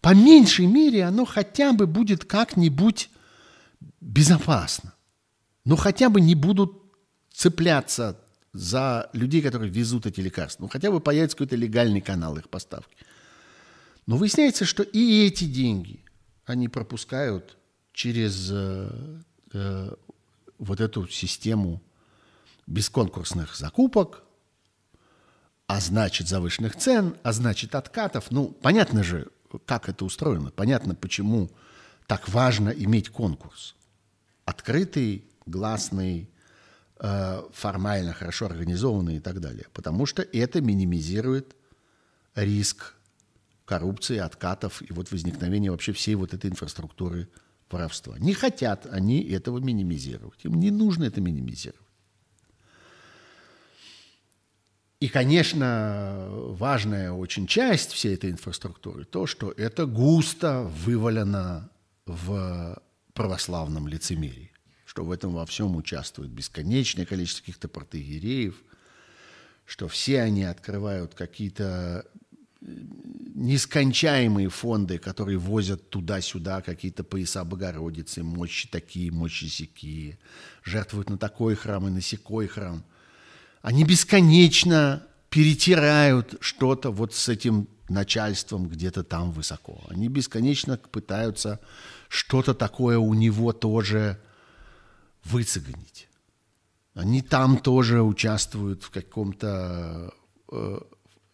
по меньшей мере оно хотя бы будет как-нибудь безопасно. Но хотя бы не будут цепляться за людей, которые везут эти лекарства. Ну, хотя бы появится какой-то легальный канал их поставки. Но выясняется, что и эти деньги они пропускают через э, э, вот эту систему бесконкурсных закупок, а значит завышенных цен, а значит откатов. Ну, понятно же, как это устроено. Понятно, почему так важно иметь конкурс. Открытый, гласный, формально хорошо организованные и так далее. Потому что это минимизирует риск коррупции, откатов и вот возникновения вообще всей вот этой инфраструктуры воровства. Не хотят они этого минимизировать. Им не нужно это минимизировать. И, конечно, важная очень часть всей этой инфраструктуры то, что это густо вывалено в православном лицемерии что в этом во всем участвует бесконечное количество каких-то протеереев, что все они открывают какие-то э, нескончаемые фонды, которые возят туда-сюда какие-то пояса Богородицы, мощи такие, мощи сякие, жертвуют на такой храм и на секой храм. Они бесконечно перетирают что-то вот с этим начальством где-то там высоко. Они бесконечно пытаются что-то такое у него тоже выцегонить. Они там тоже участвуют в каком-то э,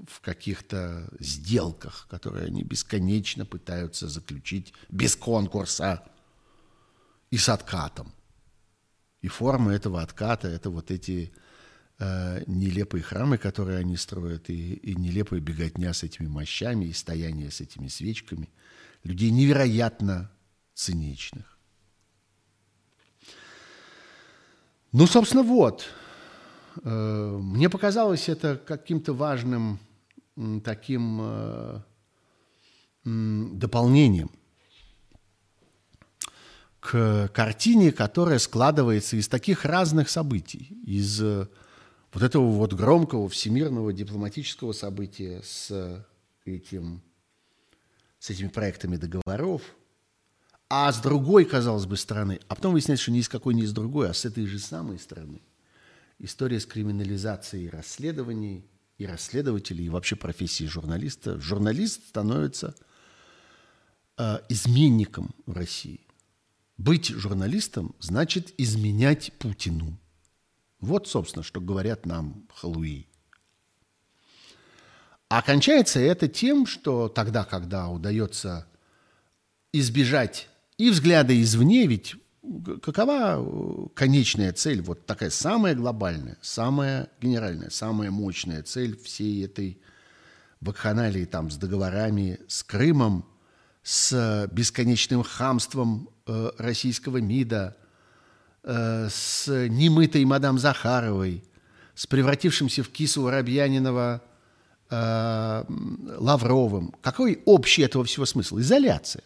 в каких-то сделках, которые они бесконечно пытаются заключить без конкурса и с откатом. И форма этого отката – это вот эти э, нелепые храмы, которые они строят, и, и нелепая беготня с этими мощами, и стояние с этими свечками. Людей невероятно циничных. Ну, собственно, вот. Э, мне показалось это каким-то важным таким э, дополнением к картине, которая складывается из таких разных событий, из э, вот этого вот громкого всемирного дипломатического события с этим, с этими проектами договоров – а с другой, казалось бы, стороны, а потом выясняется, что ни с какой, ни с другой, а с этой же самой стороны, история с криминализацией расследований и расследователей, и вообще профессии журналиста. Журналист становится э, изменником в России. Быть журналистом значит изменять Путину. Вот, собственно, что говорят нам халуи. А кончается это тем, что тогда, когда удается избежать и взгляда извне, ведь какова конечная цель, вот такая самая глобальная, самая генеральная, самая мощная цель всей этой вакханалии там с договорами с Крымом, с бесконечным хамством э, российского МИДа, э, с немытой мадам Захаровой, с превратившимся в кису Воробьянинова э, Лавровым. Какой общий этого всего смысл? Изоляция.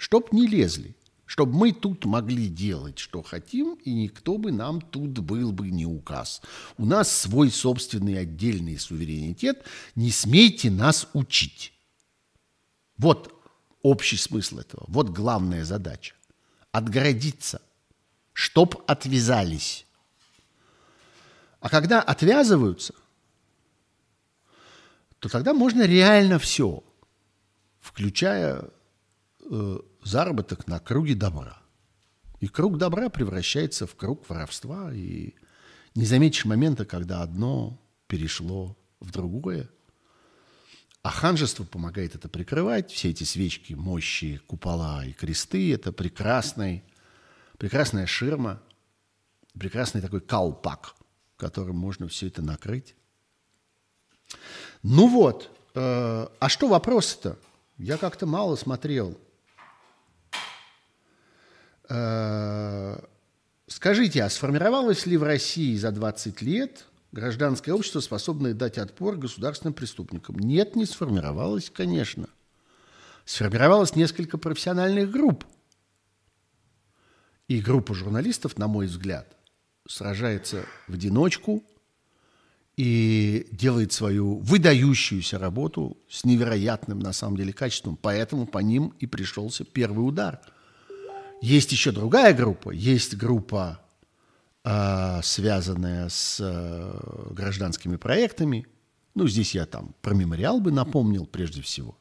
Чтоб не лезли. Чтобы мы тут могли делать, что хотим, и никто бы нам тут был бы не указ. У нас свой собственный отдельный суверенитет. Не смейте нас учить. Вот общий смысл этого. Вот главная задача. Отгородиться. Чтоб отвязались. А когда отвязываются, то тогда можно реально все, включая э, заработок на круге добра. И круг добра превращается в круг воровства, и не заметишь момента, когда одно перешло в другое. А ханжество помогает это прикрывать. Все эти свечки, мощи, купола и кресты – это прекрасный, прекрасная ширма, прекрасный такой каупак, которым можно все это накрыть. Ну вот, э, а что вопрос-то? Я как-то мало смотрел. Э, скажите, а сформировалось ли в России за 20 лет гражданское общество, способное дать отпор государственным преступникам? Нет, не сформировалось, конечно. Сформировалось несколько профессиональных групп. И группа журналистов, на мой взгляд, сражается в одиночку – и делает свою выдающуюся работу с невероятным, на самом деле, качеством. Поэтому по ним и пришелся первый удар. Есть еще другая группа. Есть группа, э, связанная с э, гражданскими проектами. Ну, здесь я там про мемориал бы напомнил прежде всего.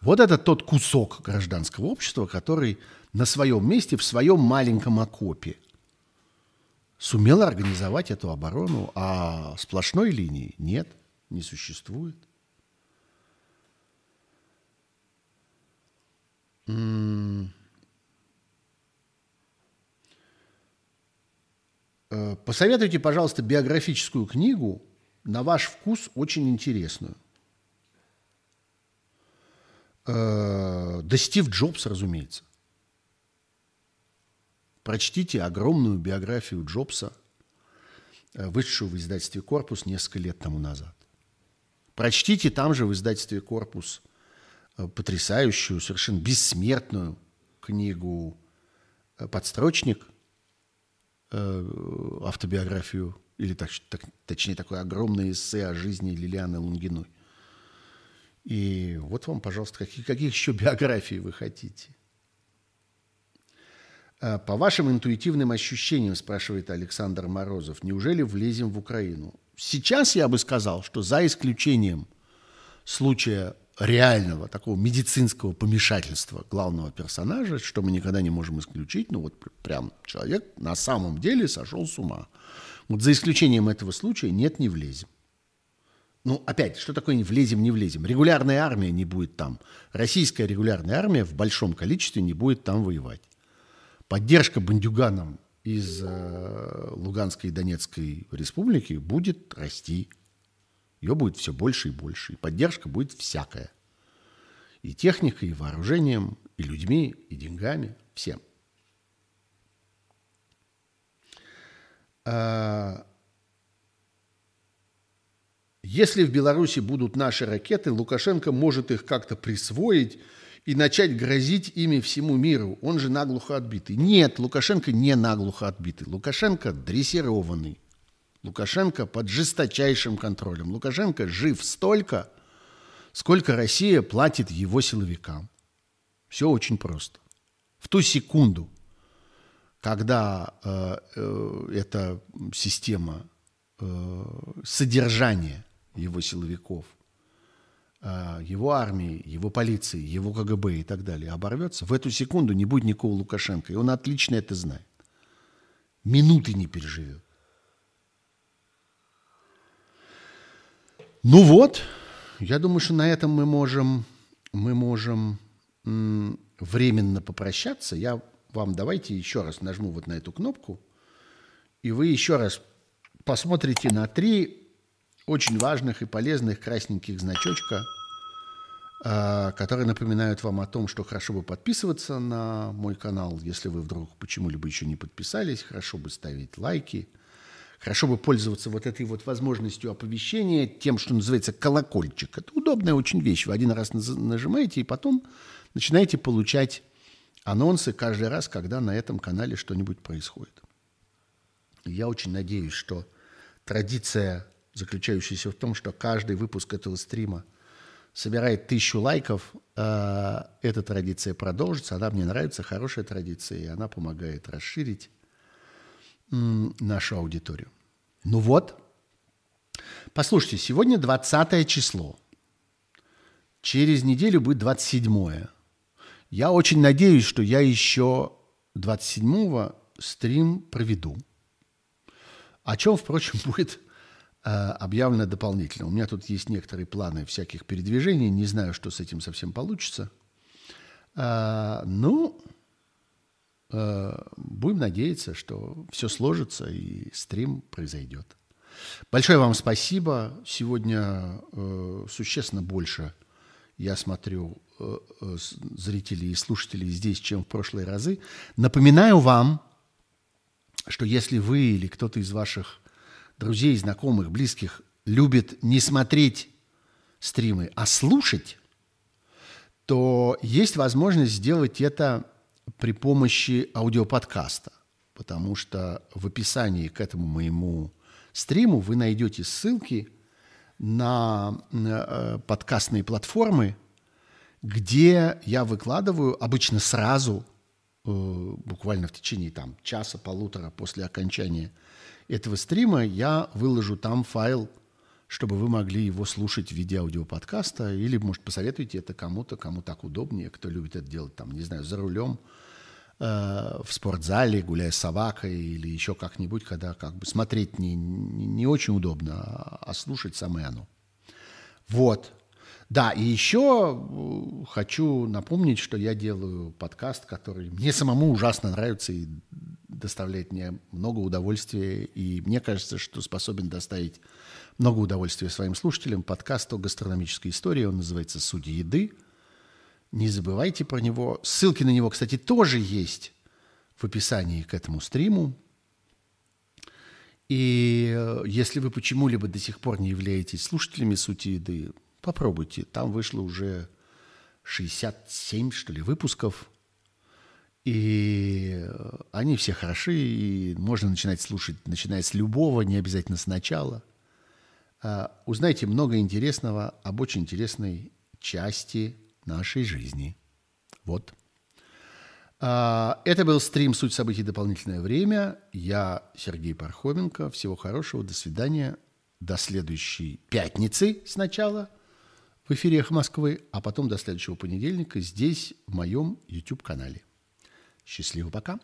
Вот это тот кусок гражданского общества, который на своем месте, в своем маленьком окопе – сумела организовать эту оборону, а сплошной линии нет, не существует. Посоветуйте, пожалуйста, биографическую книгу, на ваш вкус очень интересную. Э, да Стив Джобс, разумеется. Прочтите огромную биографию Джобса, э, вышедшую в издательстве «Корпус» несколько лет тому назад. Прочтите там же в издательстве «Корпус» э, потрясающую, совершенно бессмертную книгу э, «Подстрочник», автобиографию, или так, так, точнее такое огромное эссе о жизни Лилианы Лунгиной. И вот вам, пожалуйста, какие, каких еще (laughs) биографий вы хотите. Э, по вашим интуитивным ощущениям, спрашивает Александр Морозов, неужели влезем в Украину? Сейчас я бы сказал, что за исключением случая реального такого медицинского помешательства главного персонажа, что мы никогда не можем исключить, ну вот прям человек на самом деле сошел с ума. Вот за исключением этого случая нет, не влезем. Ну, опять, что такое не влезем, не влезем? Регулярная армия не будет там. Российская регулярная армия в большом количестве не будет там воевать поддержка бандюганам из э, Луганской и Донецкой республики будет расти. Ее будет все больше и больше. И поддержка будет всякая. И техникой, и вооружением, и людьми, и деньгами, всем. А, если в Беларуси будут наши ракеты, Лукашенко может их как-то присвоить и начать грозить ими всему миру. Он же наглухо отбитый. Нет, Лукашенко не наглухо отбитый. Лукашенко дрессированный. Лукашенко под жесточайшим контролем. Лукашенко жив столько, сколько Россия платит его силовикам. Все очень просто. В ту секунду, когда э, э, эта система э, содержания его силовиков э, его армии, его полиции, его КГБ и так далее оборвется, в эту секунду не будет никакого Лукашенко. И он отлично это знает. Минуты не переживет. Ну вот, я думаю, что на этом мы можем, мы можем временно попрощаться. Я вам давайте еще раз нажму вот на эту кнопку, и вы еще раз посмотрите на три очень важных и полезных красненьких значочка, а, которые напоминают вам о том, что хорошо бы подписываться на мой канал, если вы вдруг почему-либо еще не подписались, хорошо бы ставить лайки, хорошо бы пользоваться вот этой вот возможностью оповещения тем, что называется колокольчик. Это удобная очень вещь. Вы один раз нажимаете и потом начинаете получать анонсы каждый раз, когда на этом канале что-нибудь происходит. Я очень надеюсь, что традиция, заключающаяся в том, что каждый выпуск этого стрима собирает тысячу лайков, э, эта традиция продолжится. Она мне нравится, хорошая традиция, и она помогает расширить нашу аудиторию. Ну вот, послушайте, сегодня 20 число. Через неделю будет 27 я очень надеюсь, что я еще 27-го стрим проведу. О чем, впрочем, (laughs) будет э, объявлено дополнительно. У меня тут есть некоторые планы всяких передвижений. Не знаю, что с этим совсем получится. Э, ну, будем надеяться, что все сложится и стрим произойдет. Большое вам спасибо. Сегодня э, существенно больше я смотрю Э, э, зрителей и слушателей здесь, чем в прошлые разы. Напоминаю вам, что если вы или кто-то из ваших друзей, знакомых, близких любит не смотреть стримы, а слушать, то есть возможность сделать это при помощи аудиоподкаста, потому что в описании к этому моему стриму вы найдете ссылки на э, подкастные платформы, где я выкладываю обычно сразу, э, буквально в течение там, часа-полутора после окончания этого стрима, я выложу там файл, чтобы вы могли его слушать в виде аудиоподкаста, или, может, посоветуйте это кому-то, кому так удобнее, кто любит это делать, там, не знаю, за рулем, э, в спортзале, гуляя с собакой или еще как-нибудь, когда как бы смотреть не, не, не очень удобно, а, слушать самое оно. Вот. Да, и еще э, хочу напомнить, что я делаю подкаст, который мне самому ужасно нравится и доставляет мне много удовольствия. И мне кажется, что способен доставить много удовольствия своим слушателям. Подкаст о гастрономической истории, он называется «Судьи еды». Не забывайте про него. Ссылки на него, кстати, тоже есть в описании к этому стриму. И э, если вы почему-либо до сих пор не являетесь слушателями «Сути еды», Попробуйте. Там вышло уже 67, что ли, выпусков. И они все хороши, и можно начинать слушать, начиная с любого, не обязательно сначала. А, узнайте много интересного об очень интересной части нашей жизни. Вот. А, это был стрим «Суть событий. Дополнительное время». Я Сергей Пархоменко. Всего хорошего. До свидания. До следующей пятницы сначала – в эфире «Эхо Москвы», а потом до следующего понедельника здесь, в моем YouTube-канале. Счастливо, пока!